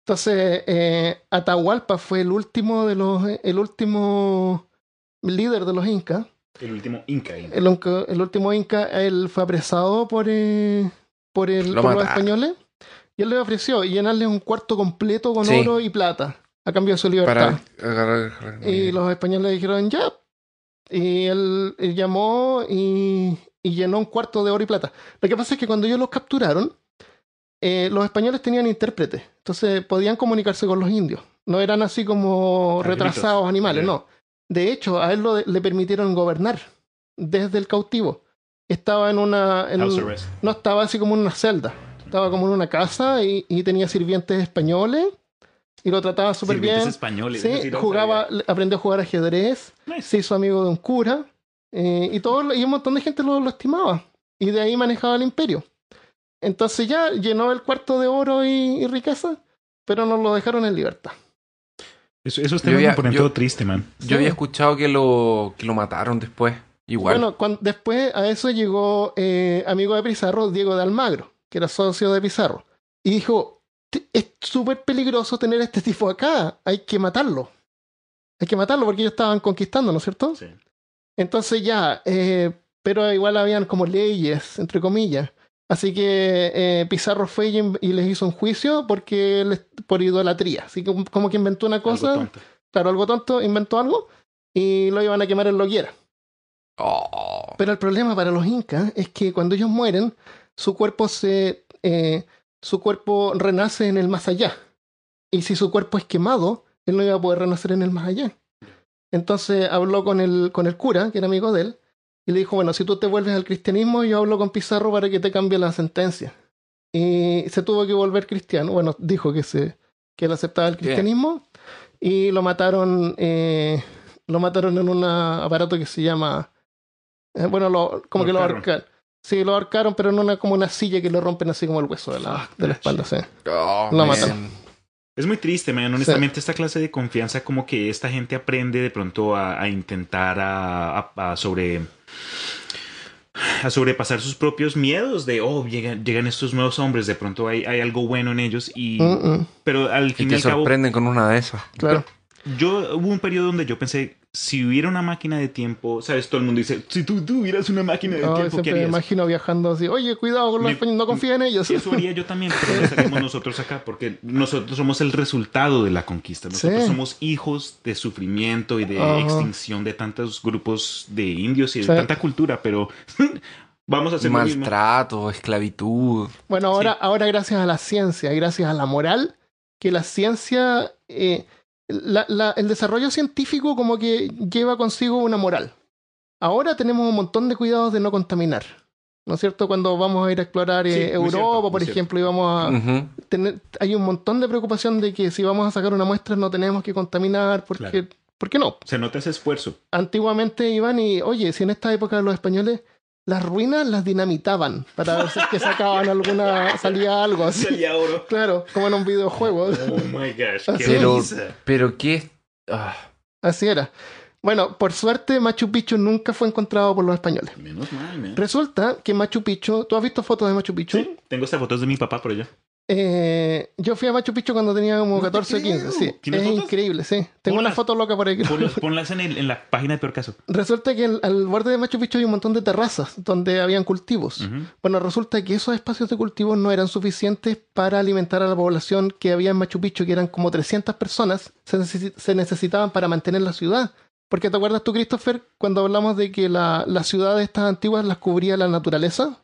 Entonces, eh, Atahualpa fue el último de los, el último líder de los incas. El último Inca. Inca. El, último inca, él fue apresado por, eh, por, el, Lo por los españoles y él le ofreció llenarle un cuarto completo con Sí. oro y plata a cambio de su libertad. Para agarrar. Y los españoles dijeron ya. Y él, él llamó y, y llenó un cuarto de oro y plata. Lo que pasa es que cuando ellos los capturaron, eh, los españoles tenían intérpretes. Entonces podían comunicarse con los indios. No eran así como retrasados animales, no. De hecho, a él lo- le permitieron gobernar desde el cautivo. Estaba en una. en House un- arrest. no estaba así como en una celda. Estaba como en una casa y, y tenía sirvientes españoles y lo trataba súper Sirvientes bien. españoles. Sí, jugaba, aprendió a jugar ajedrez, Nice. se hizo amigo de un cura eh, y, todo, y un montón de gente lo, lo estimaba. Y de ahí manejaba el imperio. Entonces ya llenó el cuarto de oro y, y riqueza, pero nos lo dejaron en libertad. Eso, había- me ponen yo- triste, man. Yo Sí. había escuchado que lo, que lo mataron después. Igual. Bueno, cuan- después a eso llegó eh, amigo de Pizarro, Diego de Almagro, que era socio de Pizarro. Y dijo, es súper peligroso tener a este tipo acá. Hay que matarlo. Hay que matarlo porque ellos estaban conquistando, ¿no es cierto? Sí. Entonces ya, eh, pero igual habían como leyes, entre comillas. Así que eh, Pizarro fue y, y les hizo un juicio porque les- por idolatría. Así que como que inventó una Algo cosa, tonto. claro, algo tonto, inventó algo y lo iban a quemar en lo quiera. Oh. Pero el problema para los incas es que cuando ellos mueren, su cuerpo se, eh, su cuerpo renace en el más allá. Y si su cuerpo es quemado, él no iba a poder renacer en el más allá. Entonces habló con el, con el cura, que era amigo de él, y le dijo, bueno, si tú te vuelves al cristianismo, yo hablo con Pizarro para que te cambie la sentencia. Y se tuvo que volver cristiano. Bueno, dijo que, se, que él aceptaba el Bien. cristianismo. Y lo mataron, eh, lo mataron en un aparato que se llama... eh, bueno, lo, como Lo que lo ahorcaron. Sí, lo ahorcaron, pero en una como una silla que le rompen así como el hueso de la, Fuck de la espalda. Sí. Oh, Lo man. mataron. Es muy triste, man. Honestamente, esta clase de confianza, como que esta gente aprende de pronto a, a intentar a, a- a sobre a sobrepasar sus propios miedos de oh llegan, llegan estos nuevos hombres de pronto hay, hay algo bueno en ellos y pero al fin y te al cabo sorprenden con una de esas. claro. yo hubo un periodo donde yo pensé si hubiera una máquina de tiempo sabes todo el mundo dice si tú tuvieras una máquina de No, tiempo ¿qué siempre me harías? imagino viajando así. Oye, cuidado con los Me- españoles, no confía en ellos. Eso haría yo también, pero no estaríamos nosotros acá, porque nosotros somos el resultado de la conquista. Nosotros Sí. somos hijos de sufrimiento y de Ajá. extinción de tantos grupos de indios y de Sí. tanta cultura, pero vamos a hacer lo. Maltrato, esclavitud. Bueno, ahora, Sí. ahora gracias a la ciencia, gracias a la moral, que la ciencia, eh, la- la- el desarrollo científico como que lleva consigo una moral. Ahora tenemos un montón de cuidados de no contaminar. ¿No es cierto? Cuando vamos a ir a explorar eh, Sí, Europa, cierto, por cierto. ejemplo, y vamos a tener, hay un montón de preocupación de que si vamos a sacar una muestra no tenemos que contaminar, porque, Claro. ¿por qué no? Se nota ese esfuerzo. antiguamente iban y, oye, si en esta época los españoles las ruinas las dinamitaban para ver si es que sacaban alguna, salía algo así. Salía oro. Claro, como en un videojuego. Oh my gosh, qué Pero, pero qué. ah, Así era. Bueno, por suerte Machu Picchu nunca fue encontrado por los españoles. Menos mal, man. Resulta que Machu Picchu, ¿tú has visto fotos de Machu Picchu? Sí, tengo estas fotos de mi papá por allá. Eh, yo fui a Machu Picchu cuando tenía como No te 14 o 15, creo. sí. ¿Tienes Es fotos? increíble, sí. Tengo una foto loca por ahí. Ponlas, ponlas en, el- en la página de peor caso. Resulta que el- al borde de Machu Picchu hay un montón de terrazas donde habían cultivos. Bueno, resulta que esos espacios de cultivo no eran suficientes para alimentar a la población que había en Machu Picchu, que eran como 300 personas, se, se necesitaban para mantener la ciudad. Porque te acuerdas tú, Christopher, cuando hablamos de que la- las ciudades estas antiguas las cubría la naturaleza,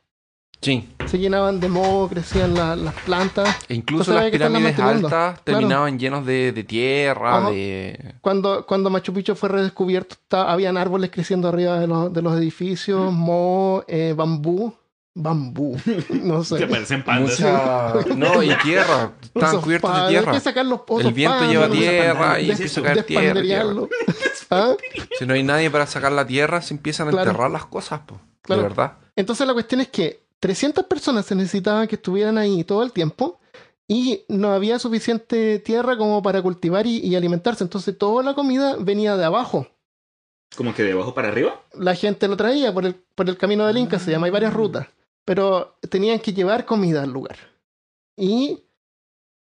sí. se llenaban de moho, crecían la- las plantas. E incluso Entonces las que pirámides altas Claro. terminaban llenos de, de tierra, Ajá. de. Cuando, cuando Machu Picchu fue redescubierto, ta- habían árboles creciendo arriba de los, de los edificios, moho, eh, bambú. Bambú, no Que sé. parecen pandas. Mucha. No, y tierra. Estaban Osos cubiertos de tierra. Hay que sacar los pozos El viento lleva tierra y a caer tierra. tierra. ¿Ah? Si no hay nadie para sacar la tierra, se empiezan a Claro. enterrar las cosas, po. Claro. De verdad. Entonces la cuestión es que 300 personas se necesitaban que estuvieran ahí todo el tiempo y no había suficiente tierra como para cultivar y, y alimentarse. Entonces toda la comida venía de abajo. Como que de abajo para arriba. La gente lo traía por el, por el camino del Inca, se llama, hay varias rutas. Pero tenían que llevar comida al lugar. Y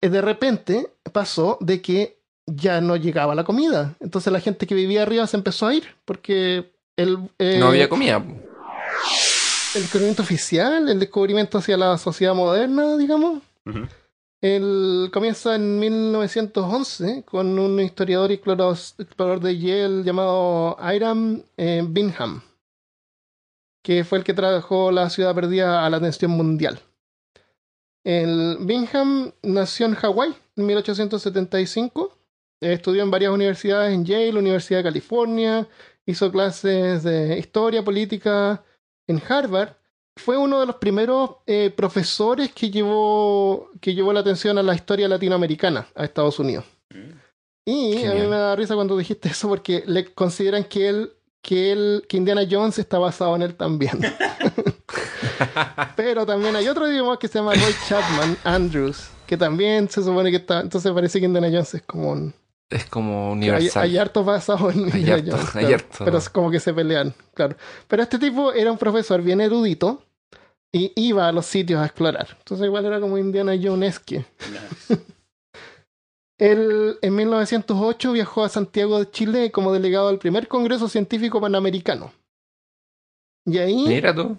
eh, de repente pasó de que ya no llegaba la comida. Entonces la gente que vivía arriba se empezó a ir porque el, eh, No había comida. El descubrimiento oficial, el descubrimiento hacia la sociedad moderna, digamos, Ujú. el, comienza en 1911 con un historiador y explorador, de Yale llamado Hiram eh, Bingham, que fue el que trajo la ciudad perdida a la atención mundial. El Bingham nació en Hawái en 1875, eh, estudió en varias universidades en Yale, Universidad de California, hizo clases de historia política en Harvard fue uno de los primeros eh, profesores que llevó, que llevó la atención a la historia latinoamericana a Estados Unidos. Y a mí me da risa cuando dijiste eso porque le consideran que él, que él, que Indiana Jones está basado en él también. Pero también hay otro idioma que se llama Roy Chapman Andrews, que también se supone que está. Entonces parece que Indiana Jones es como un. Es como universal. hay en Hay harto, Jones, hay claro. harto. Pero es como que se pelean, claro. Pero este tipo era un profesor bien erudito Y iba a los sitios a explorar. Entonces igual era como Indiana Jonesque. Él en 1908 viajó a Santiago de Chile como delegado al primer Congreso Científico Panamericano. Y ahí, Mira tú.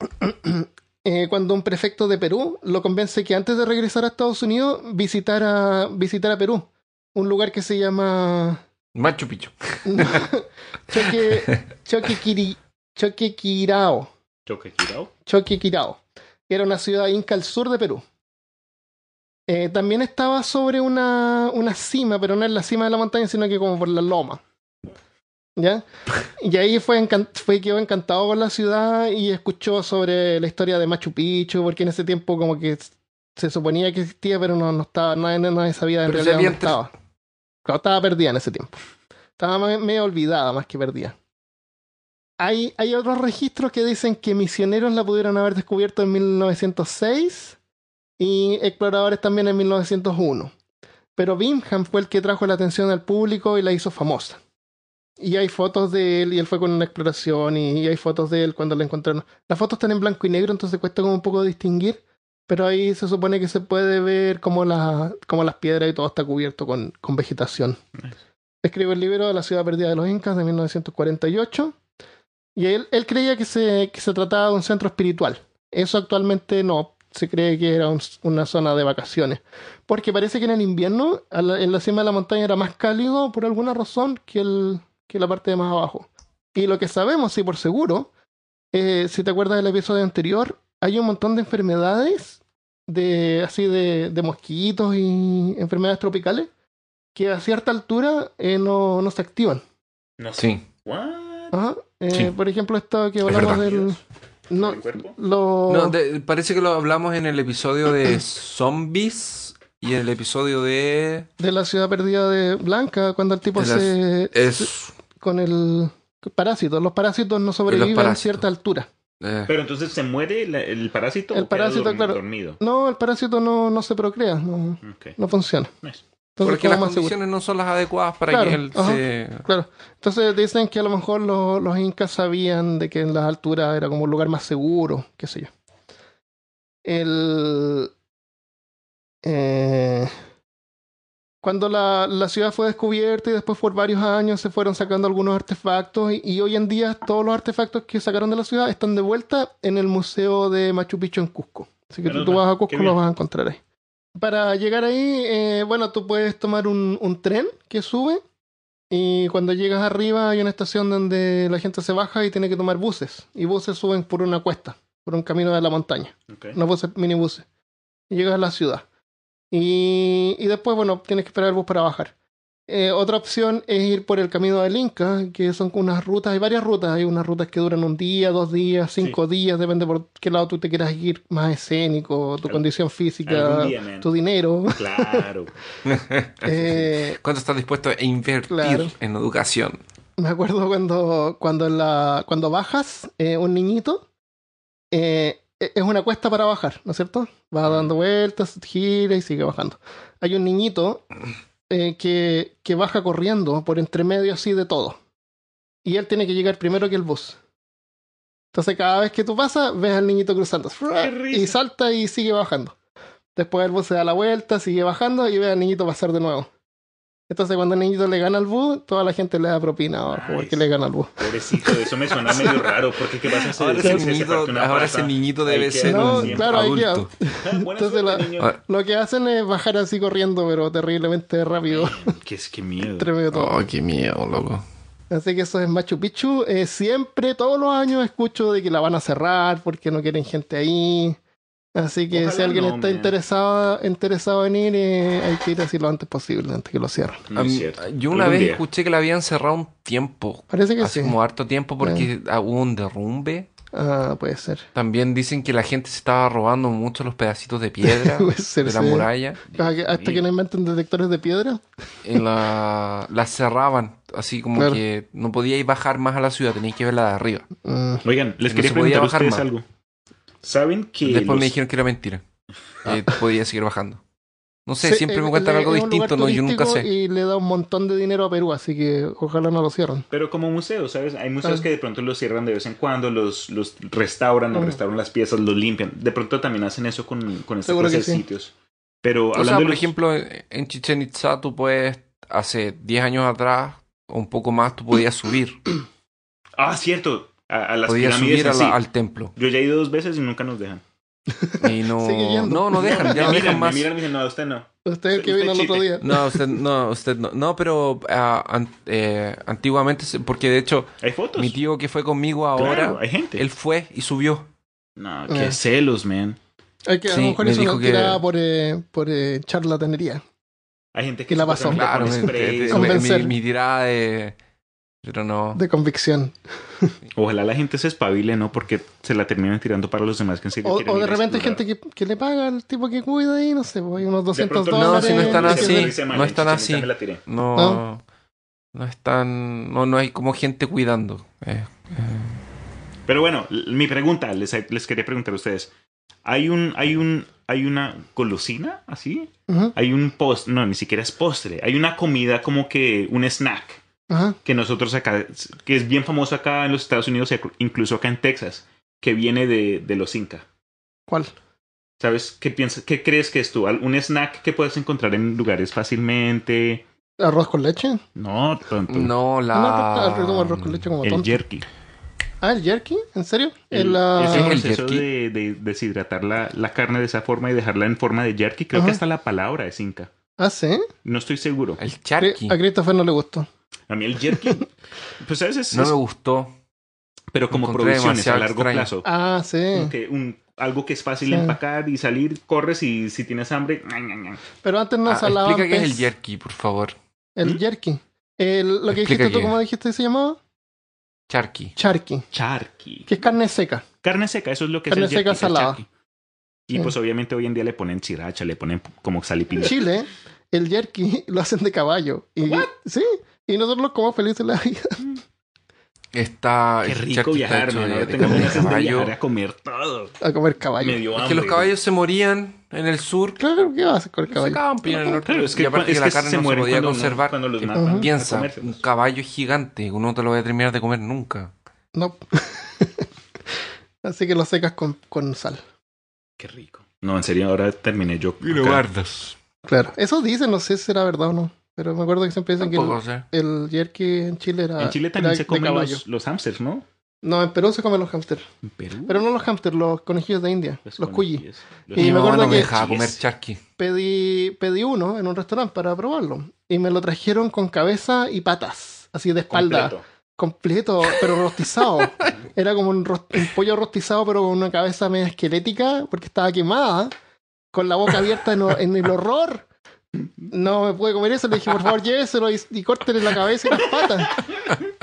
eh, cuando un prefecto de Perú lo convence que antes de regresar a Estados Unidos visitara, visitara Perú, un lugar que se llama Machu Picchu. Choque, Choquequiri- Choquequirao. Choque girado. Choquequirao, que era una ciudad inca al sur de Perú. Eh, también estaba sobre una, una cima, pero no en la cima de la montaña, sino que como por la loma. ¿Ya? Y ahí fue, fue quedó encantado con la ciudad y escuchó sobre la historia de Machu Picchu, porque en ese tiempo como que se suponía que existía, pero no, no estaba, nadie, nadie sabía en Pero realidad dónde estaba. Estaba perdida en ese tiempo. Estaba me- medio olvidada más que perdida. Hay, hay otros registros que dicen que misioneros la pudieron haber descubierto en 1906 y exploradores también en 1901. Pero Bingham fue el que trajo la atención al público y la hizo famosa. Y hay fotos de él y él fue con una exploración y hay fotos de él cuando la encontraron. Las fotos están en blanco y negro, entonces cuesta como un poco distinguir. Pero ahí se supone que se puede ver como, la, como las piedras y todo está cubierto con, con vegetación. Nice. Escribe el libro La ciudad perdida de los incas de 1948. Y él, él creía que se, que se trataba de un centro espiritual. Eso actualmente no. Se cree que era un- una zona de vacaciones. Porque parece que en el invierno, la- en la cima de la montaña, era más cálido por alguna razón que, el, que la parte de más abajo. Y lo que sabemos, sí, por seguro, eh, si te acuerdas del episodio anterior, hay un montón de enfermedades, de así de, de mosquitos y enfermedades tropicales, que a cierta altura eh, no, no se activan. No sé. Sí. What? Ajá. Eh, Sí. Por ejemplo, esto que hablamos del. No, lo. No, de- parece que lo hablamos en el episodio de zombies y en el episodio de... de la ciudad perdida de Blanca, cuando el tipo las- se. Es... con el parásito. Los parásitos no sobreviven a cierta altura. Eh, Pero entonces se muere el parásito. El o queda parásito, claro. Dormido. No, el parásito no, no se procrea, no, no funciona. Nice. Entonces, porque las seguro. condiciones no son las adecuadas para Claro, que él ajá. se... Claro. Entonces dicen que a lo mejor los, los incas sabían de que en las alturas era como un lugar más seguro, qué sé yo. El. eh, cuando la, la ciudad fue descubierta y después por varios años se fueron sacando algunos artefactos y, y hoy en día todos los artefactos que sacaron de la ciudad están de vuelta en el Museo de Machu Picchu en Cusco. Así que tú, vas a Cusco bien. los vas a encontrar ahí. Para llegar ahí, eh, bueno, tú puedes tomar un, un tren que sube y cuando llegas arriba hay una estación donde la gente se baja y tiene que tomar buses. Y buses suben por una cuesta, por un camino de la montaña. Ok. Unos buses, minibuses. Y llegas a la ciudad. Y, y después, bueno, tienes que esperar el bus para bajar. Eh, otra opción es ir por el camino del Inca, que son unas rutas, hay varias rutas, hay unas rutas que duran un día, dos días, cinco días, depende por qué lado tú te quieras ir, más escénico, tu condición física, día, tu dinero. Claro. Eh, ¿Cuánto estás dispuesto a invertir Claro. en educación? Me acuerdo cuando, cuando, la, cuando bajas, eh, un niñito, eh, es una cuesta para bajar, ¿no es cierto? Va dando vueltas, gira y sigue bajando. Hay un niñito eh, que, que baja corriendo por entre medio así de todo. Y él tiene que llegar primero que el bus. Entonces cada vez que tú pasas, ves al niñito cruzando. Y salta y sigue bajando. Después el bus se da la vuelta, sigue bajando y ve al niñito pasar de nuevo. Entonces cuando el niñito le gana al bus, toda la gente le da propina abajo porque le gana al bus. Pobrecito, eso me suena medio raro. Porque qué pasa si Ahora, se- ese se- se niñito, ahora ese niñito debe ser No, un claro, adulto. Entonces suerte, la- niño. Lo que hacen es bajar así corriendo, pero terriblemente rápido. Qué es que miedo. de todo. Oh, qué miedo, loco. Así que eso es Machu Picchu. Eh, siempre, todos los años, escucho de que la van a cerrar porque no quieren gente ahí. Así que Ojalá si alguien no, está man. interesado, interesado en ir, eh, hay que ir así lo antes posible, antes que lo cierren. No mí- yo una vez día. escuché que la habían cerrado un tiempo. Parece que Hace sí. como harto tiempo porque ah, hubo un derrumbe. Ah, puede ser. También dicen que la gente se estaba robando mucho los pedacitos de piedra ser, de la sí. muralla. Ah, que- Hasta que no inventen detectores de piedra. La, la cerraban. Así como Claro. que no podíais bajar más a la ciudad, teníais que verla de arriba. Mm, Oigan, les No quería podía preguntar a ustedes más. algo. ¿Saben que Después los- me dijeron que era mentira. Ah. Que podía seguir bajando. No sé, Sí, siempre eh, me cuentan le- algo distinto, ¿no? Yo nunca sé. Y le da un montón de dinero a Perú, así que ojalá no lo cierren. Pero como museo, ¿sabes? Hay museos Ah. que de pronto los cierran de vez en cuando, los, los restauran, o Mm. restauran las piezas, los limpian. De pronto también hacen eso con, con esta Seguro clase que de sí. sitios. Pero O hablando sea, de por los- ejemplo, en Chichen Itza tú puedes, hace 10 años atrás, o un poco más, tú podías subir. Ah, cierto. A, a las pirámides subir a la- al templo. Yo ya he ido dos veces y nunca nos dejan. Y no... No, no dejan, ya no me dejan miran, más. me miran y me dicen, no, usted no. Usted el que vino el otro día. No, usted no, usted no. No, pero ah, an- eh, antiguamente, porque de hecho, Hay fotos. mi tío que fue conmigo ahora, Claro, hay gente. él fue y subió. No, qué Ah. celos, man. Hay que, a Sí, lo mejor me dijo una que- por, eh, por eh, charlatanería. Hay gente que Y la se pasó. Claro, me- me- mi tirada de... Pero no. De convicción. Ojalá la gente se espabile, ¿no? Porque se la terminan tirando para los demás que en serio O, o de repente hay gente que, que le paga al tipo que cuida ahí, no sé, pues, hay unos 200 pronto no, dólares. si no están así, mal, no están así. No, ¿No? no están, no, no hay como gente cuidando. Eh, Pero bueno, mi pregunta, les, les quería preguntar a ustedes. ¿Hay un, hay un, hay una golosina así? Hay un post, no, ni siquiera es postre. Hay una comida como que un snack Ajá. que nosotros acá, que es bien famoso acá en los Estados Unidos, e incluso acá en Texas, que viene de, de los Inca. ¿Cuál? ¿Sabes? ¿Qué piensas? ¿Qué crees que es tú? ¿Un snack que puedes encontrar en lugares fácilmente? ¿Arroz con leche? No, tonto. no, la... No, no, no, arroz con leche como El tonto. jerky. Ah, ¿el jerky? ¿En serio? El, El, ah, ese proceso de, de deshidratar la, la carne de esa forma y dejarla en forma de jerky, creo que hasta la palabra es inca. Ah, ¿sí? No estoy seguro. El charqui. A Christopher no le gustó. A mí el jerky, pues a veces No es- me gustó. pero como producciones a largo extraño. plazo. Ah, sí. Que un, algo que es fácil Sí. empacar y salir, corres y si tienes hambre. Pero antes no Ah, salaban explica qué es el jerky, por favor. El ¿Mm? jerky. El- lo que Explica dijiste tú. ¿cómo dijiste que se llamaba? Charqui. Charqui. charqui. Que es carne seca. Carne seca, eso es lo que Carne es el jerky, seca es salada. Y Sí. pues obviamente hoy en día le ponen sriracha, le ponen como sal y En. Chile, el jerky lo hacen de caballo. Y, Sí. Y nosotros comemos felices la vida. Está... Qué rico está viajar, tengo ganas de viajar a comer todo. A comer caballo. Es hambre. que los caballos se morían en el sur. Claro, ¿qué vas a hacer con el Se caballo? secaban, pero en el norte. Claro, es que, y aparte es que la carne se no se podía cuando, conservar. cuando los Ujú. matan. a Piensa, un caballo gigante. Uno te lo va a terminar de comer nunca. No. Así que lo secas con, con sal. Qué rico. No, en serio, ahora terminé yo. Y lo guardas. Claro. Eso dicen, no sé si será verdad o no. Pero me acuerdo que siempre dicen que el, el jerky en Chile era. En Chile también era se comen los, los hamsters, ¿no? No, en Perú se comen los hamsters. En Perú. Pero no los hamsters, los conejillos de India. Los. Los Y me acuerdo no me que- dejaba comer Yes. charqui. Pedí, pedí uno en un restaurante para probarlo. Y me lo trajeron con cabeza y patas. Así de espalda. completo. completo, pero rostizado. Era como un, pollo rostizado, pero con una cabeza media esquelética, porque estaba quemada, con la boca abierta en el horror. No me pude comer eso, le dije, por favor, lléveselo y, y córtele la cabeza y las patas.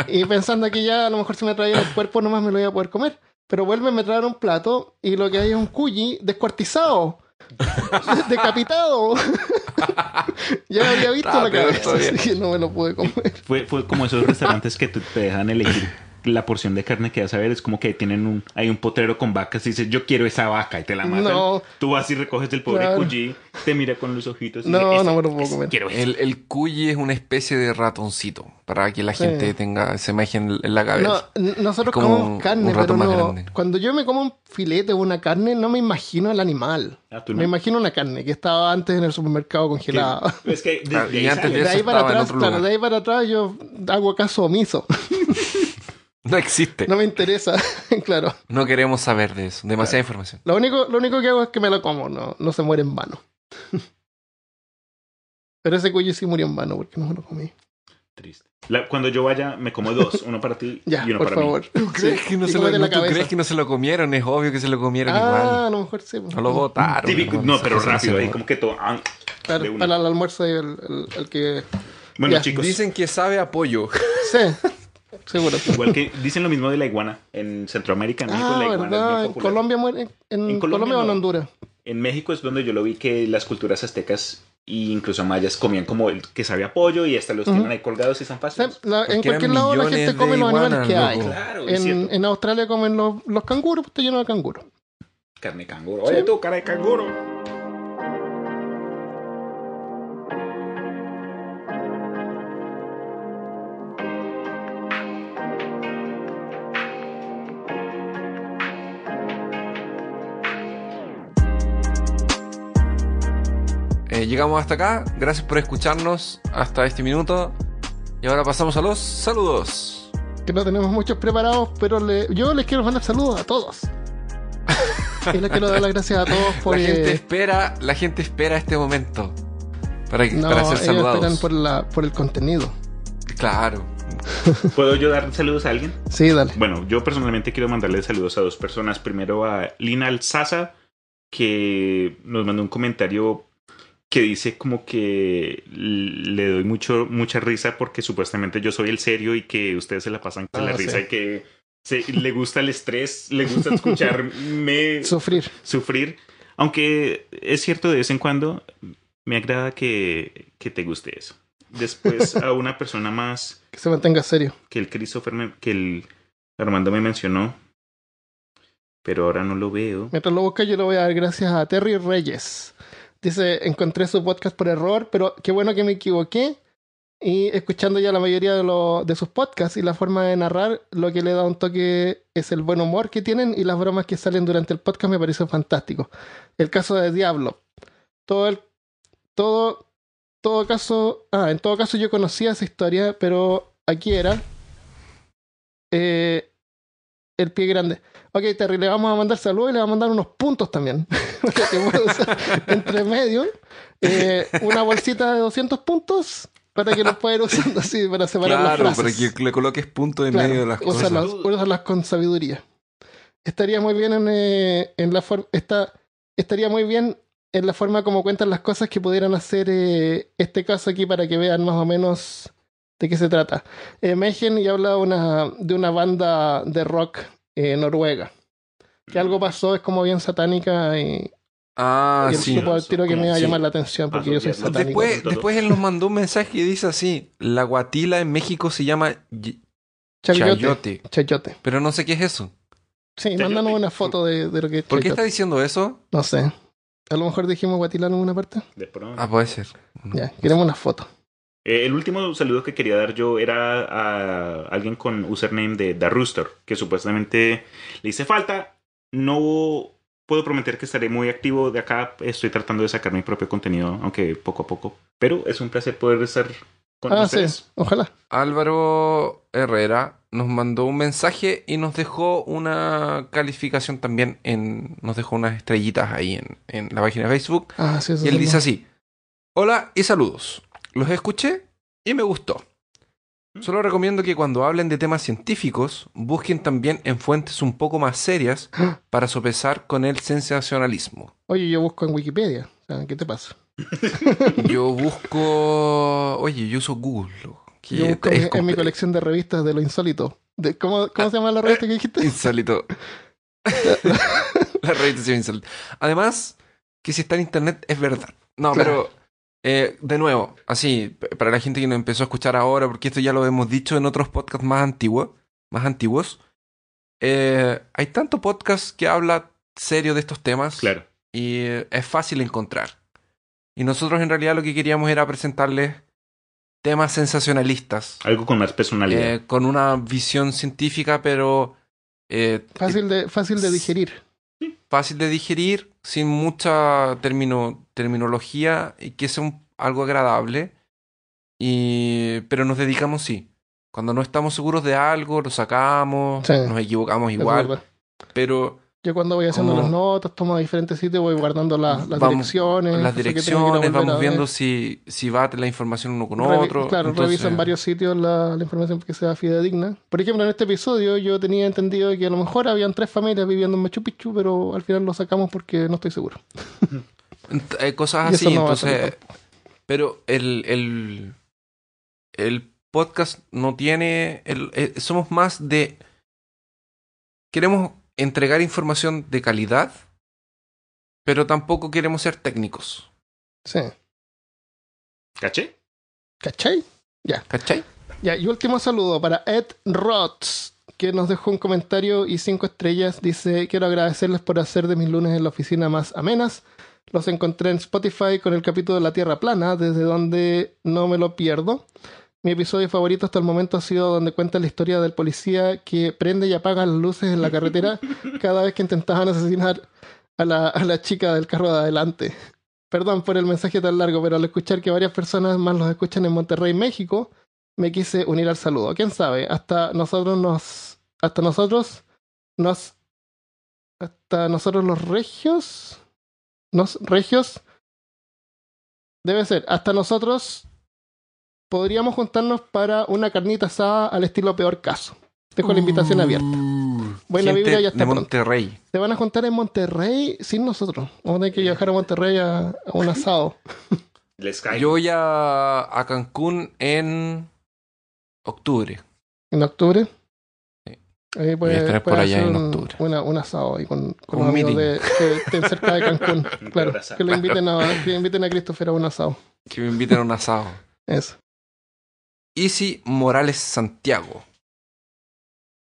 Y pensando que ya a lo mejor si me traía el cuerpo nomás me lo iba a poder comer. Pero vuelve, me traer un plato y lo que hay es un cuyi descuartizado. Decapitado. ya había visto la cabeza, así que no me lo pude comer. Fue, fue como esos restaurantes que te, te dejan elegir la porción de carne que vas a ver. Es como que tienen un, hay un potrero con vacas y dices, yo quiero esa vaca y te la matan. No. Tú vas y recoges el pobre Claro. cuyi, te mira con los ojitos y No, dice, no "Ese, me lo puedo comer. Quiero ese". El, el cuyi es una especie de ratoncito. Para que la Sí. gente tenga esa imagen en la No, cabeza. n- nosotros como comemos carne, un rato pero más no. grande. Cuando yo me como un filete o una carne, no me imagino el animal. Ah, ¿tú no? Me imagino una carne que estaba antes en el supermercado congelada. Es que desde ahí antes sale. de De ahí para atrás, claro, de ahí para atrás yo hago caso omiso. No existe. No me interesa, claro. No queremos saber de eso. Demasiada información. Lo único, lo único que hago es que me lo como, no, no se muere en vano. Pero ese cuello sí murió en vano porque no me lo comí. Triste. La- cuando yo vaya, me como dos. Uno para ti Ya, y uno por para favor. mí. ¿Tú crees, Sí, que no se lo, no, tú crees que no se lo comieron? Es obvio que se lo comieron Ah, igual. a lo mejor sí. pues. No lo votaron. Típico, no, pero rápido, ahí como que todo. ah, Claro, para el almuerzo y el, el- el que... Bueno, Ya, chicos, Dicen que sabe a pollo. Sí, seguro. igual que dicen lo mismo de la iguana. En Centroamérica, en México, Ah, la iguana es verdad. bien En. Colombia muere. En, En Colombia, Colombia o en. Honduras. En México es donde yo lo vi que las culturas aztecas e incluso mayas comían como el que sabía pollo y hasta los Ujú. tienen ahí colgados y sea, fáciles. la- en cualquier lado la gente come los animales iguanas, que hay. Claro, En, en Australia comen los, los canguros, pues está lleno de canguros. Carne canguro. Oye, tú, cara de canguro. Eh, llegamos hasta acá. Gracias por escucharnos hasta este minuto. Y ahora pasamos a los saludos. Que no tenemos muchos preparados, pero le- yo les quiero mandar saludos a todos. y les quiero dar las gracias a todos por. la gente eh, espera, la gente espera este momento para, que- no, para ser ellos saludados. esperan por, la, por el contenido. Claro. ¿Puedo yo dar saludos a alguien? Sí, dale. Bueno, yo personalmente quiero mandarle saludos a dos personas. Primero a Lina Alzaza, que nos mandó un comentario que dice como que le doy mucho, mucha risa porque supuestamente yo soy el serio y que ustedes se la pasan con Ah, la risa sí. y que se- le gusta el estrés, le gusta escucharme Sufrir. sufrir. Aunque es cierto de vez en cuando, me agrada que, que te guste eso. Después a una persona más Que se mantenga serio. que el Christopher, me- que el Armando me mencionó, pero ahora no lo veo. Mientras lo busca, yo le voy a dar gracias a Terry Reyes. Dice, encontré su podcast por error, pero qué bueno que me equivoqué. Y escuchando ya la mayoría de, lo- de sus podcasts y la forma de narrar, lo que le da un toque es el buen humor que tienen y las bromas que salen durante el podcast me parece fantástico. El caso de Diablo. Todo el, todo, todo caso, ah, en todo caso yo conocía esa historia, pero aquí era eh, el pie grande. Ok, Terry, le vamos a mandar saludos y le vamos a mandar unos puntos también. Para que pueda usar entre medio. eh, una bolsita de 200 puntos para que los pueda ir usando así para separar Claro, las para frases. que le coloques punto en Claro, medio de las cosas. úsalas, úsalas con sabiduría. Estaría muy bien en, eh, en la forma. Está, estaría muy bien en la forma como cuentan las cosas que pudieran hacer eh, este caso aquí para que vean más o menos de qué se trata. Eh, Megen y habla de una, de una banda de rock eh, noruega. Que algo pasó, es como bien satánica y, Ah, y sí. supo al tiro que me iba a Sí. llamar la atención porque yo soy Después- satánico. Después, él nos mandó un mensaje y dice así: La guatila en México se llama y- Chayote. chayote. Chayote. Pero no sé qué es eso. Sí, Chayote. mándanos una foto de, de lo que es ¿Por qué está diciendo eso? No sé. A lo mejor dijimos guatilán en alguna parte. De pronto. Ah, puede ser. Ya, queremos una foto. Eh, el último saludo que quería dar yo era a alguien con username de The Rooster, que supuestamente le hice falta. No puedo prometer que estaré muy activo de acá. Estoy tratando de sacar mi propio contenido, aunque poco a poco. Pero es un placer poder estar con Ah, sí, ustedes. ojalá. Álvaro Herrera nos mandó un mensaje y nos dejó una calificación también en. Nos dejó unas estrellitas ahí en, en la página de Facebook. Ah, sí, eso Y él sí, dice así: Hola y saludos. Los escuché y me gustó. Solo recomiendo que cuando hablen de temas científicos busquen también en fuentes un poco más serias para sopesar con el sensacionalismo. Oye, yo busco en Wikipedia. ¿Qué te pasa? Yo busco. Oye, yo uso Google. que Yo busco es en, mi- colección de revistas de lo insólito. De, ¿Cómo, cómo se llama la revista que dijiste? Insólito. la revista llama insólito. Además, que si está en internet es verdad. No, Claro. pero. Eh, de nuevo, así, para la gente que nos empezó a escuchar ahora, porque esto ya lo hemos dicho en otros podcasts más antiguos, más antiguos. eh, hay tanto podcast que habla serio de estos temas Claro. y eh, es fácil encontrar. Y nosotros en realidad lo que queríamos era presentarles temas sensacionalistas Algo con más personalidad. eh, con una visión científica, pero eh, Fácil de, fácil de digerir. Fácil de digerir, sin mucha termino, terminología y que sea un- algo agradable. Y, pero nos dedicamos, sí. Cuando no estamos seguros de algo, lo sacamos, Sí. nos equivocamos igual, pero Yo cuando voy haciendo Como- las notas, tomo diferentes sitios, voy guardando la- las Vamos- direcciones. las que que direcciones, vamos viendo si, si va la información uno con Revi- otro. Claro, entonces- revisan varios sitios la, la información que sea fidedigna. Por ejemplo, en este episodio yo tenía entendido que a lo mejor habían tres familias viviendo en Machu Picchu, pero al final lo sacamos porque no estoy seguro. Ent- eh, cosas así, no entonces. Pero el, el, el podcast no tiene. el- eh, somos más de. Queremos entregar información de calidad, pero tampoco queremos ser técnicos. Sí. ¿Caché? ¿Cachai? ¿Cachai? Ya, y último saludo para Ed Rots, que nos dejó un comentario y cinco estrellas. Dice, quiero agradecerles por hacer de mis lunes en la oficina más amenas. Los encontré en Spotify con el capítulo de la Tierra Plana, desde donde no me lo pierdo. Mi episodio favorito hasta el momento ha sido donde cuenta la historia del policía que prende y apaga las luces en la carretera cada vez que intentaban asesinar a la, a la chica del carro de adelante. perdón por el mensaje tan largo, pero al escuchar que varias personas más los escuchan en Monterrey, México, me quise unir al saludo. ¿Quién sabe? Hasta nosotros nos... Hasta nosotros nos... Hasta nosotros los regios... Nos regios... Debe ser. Hasta nosotros podríamos juntarnos para una carnita asada al estilo peor caso. Dejo la invitación abierta. Buena Gente Biblia ya está de pronto. Monterrey. Se van a juntar en Monterrey sin nosotros. Vamos a tener que viajar a Monterrey a, a un asado. Les caigo. Yo voy a, a Cancún en octubre. En octubre. Sí. Ahí Voy a estar por puede allá en un, octubre. una- un asado ahí con, con Un amigos de, que estén cerca de Cancún. Claro. Que lo inviten a, que inviten a Christopher a un asado. Que me inviten a un asado. Eso. Easy Morales Santiago.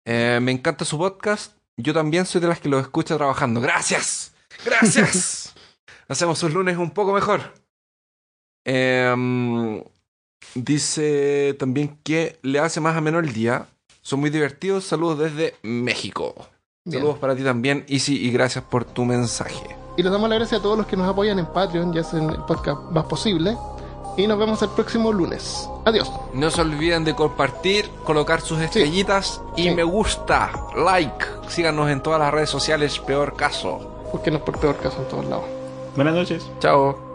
Eh, me encanta su podcast. Yo también soy de las que lo escucha trabajando. Gracias. Gracias. Hacemos sus lunes un poco mejor. Em, dice también que le hace más ameno el día. Son muy divertidos. Saludos desde México. Bien. Saludos para ti también, Easy, y gracias por tu mensaje. Y les damos las gracias a todos los que nos apoyan en Patreon y hacen el podcast más posible. Y nos vemos el próximo lunes. Adiós. No se olviden de compartir, colocar sus estrellitas y Sí. me gusta, like. Síganos en todas las redes sociales, peor caso. Porque no es por peor caso en todos lados. Buenas noches. Chao.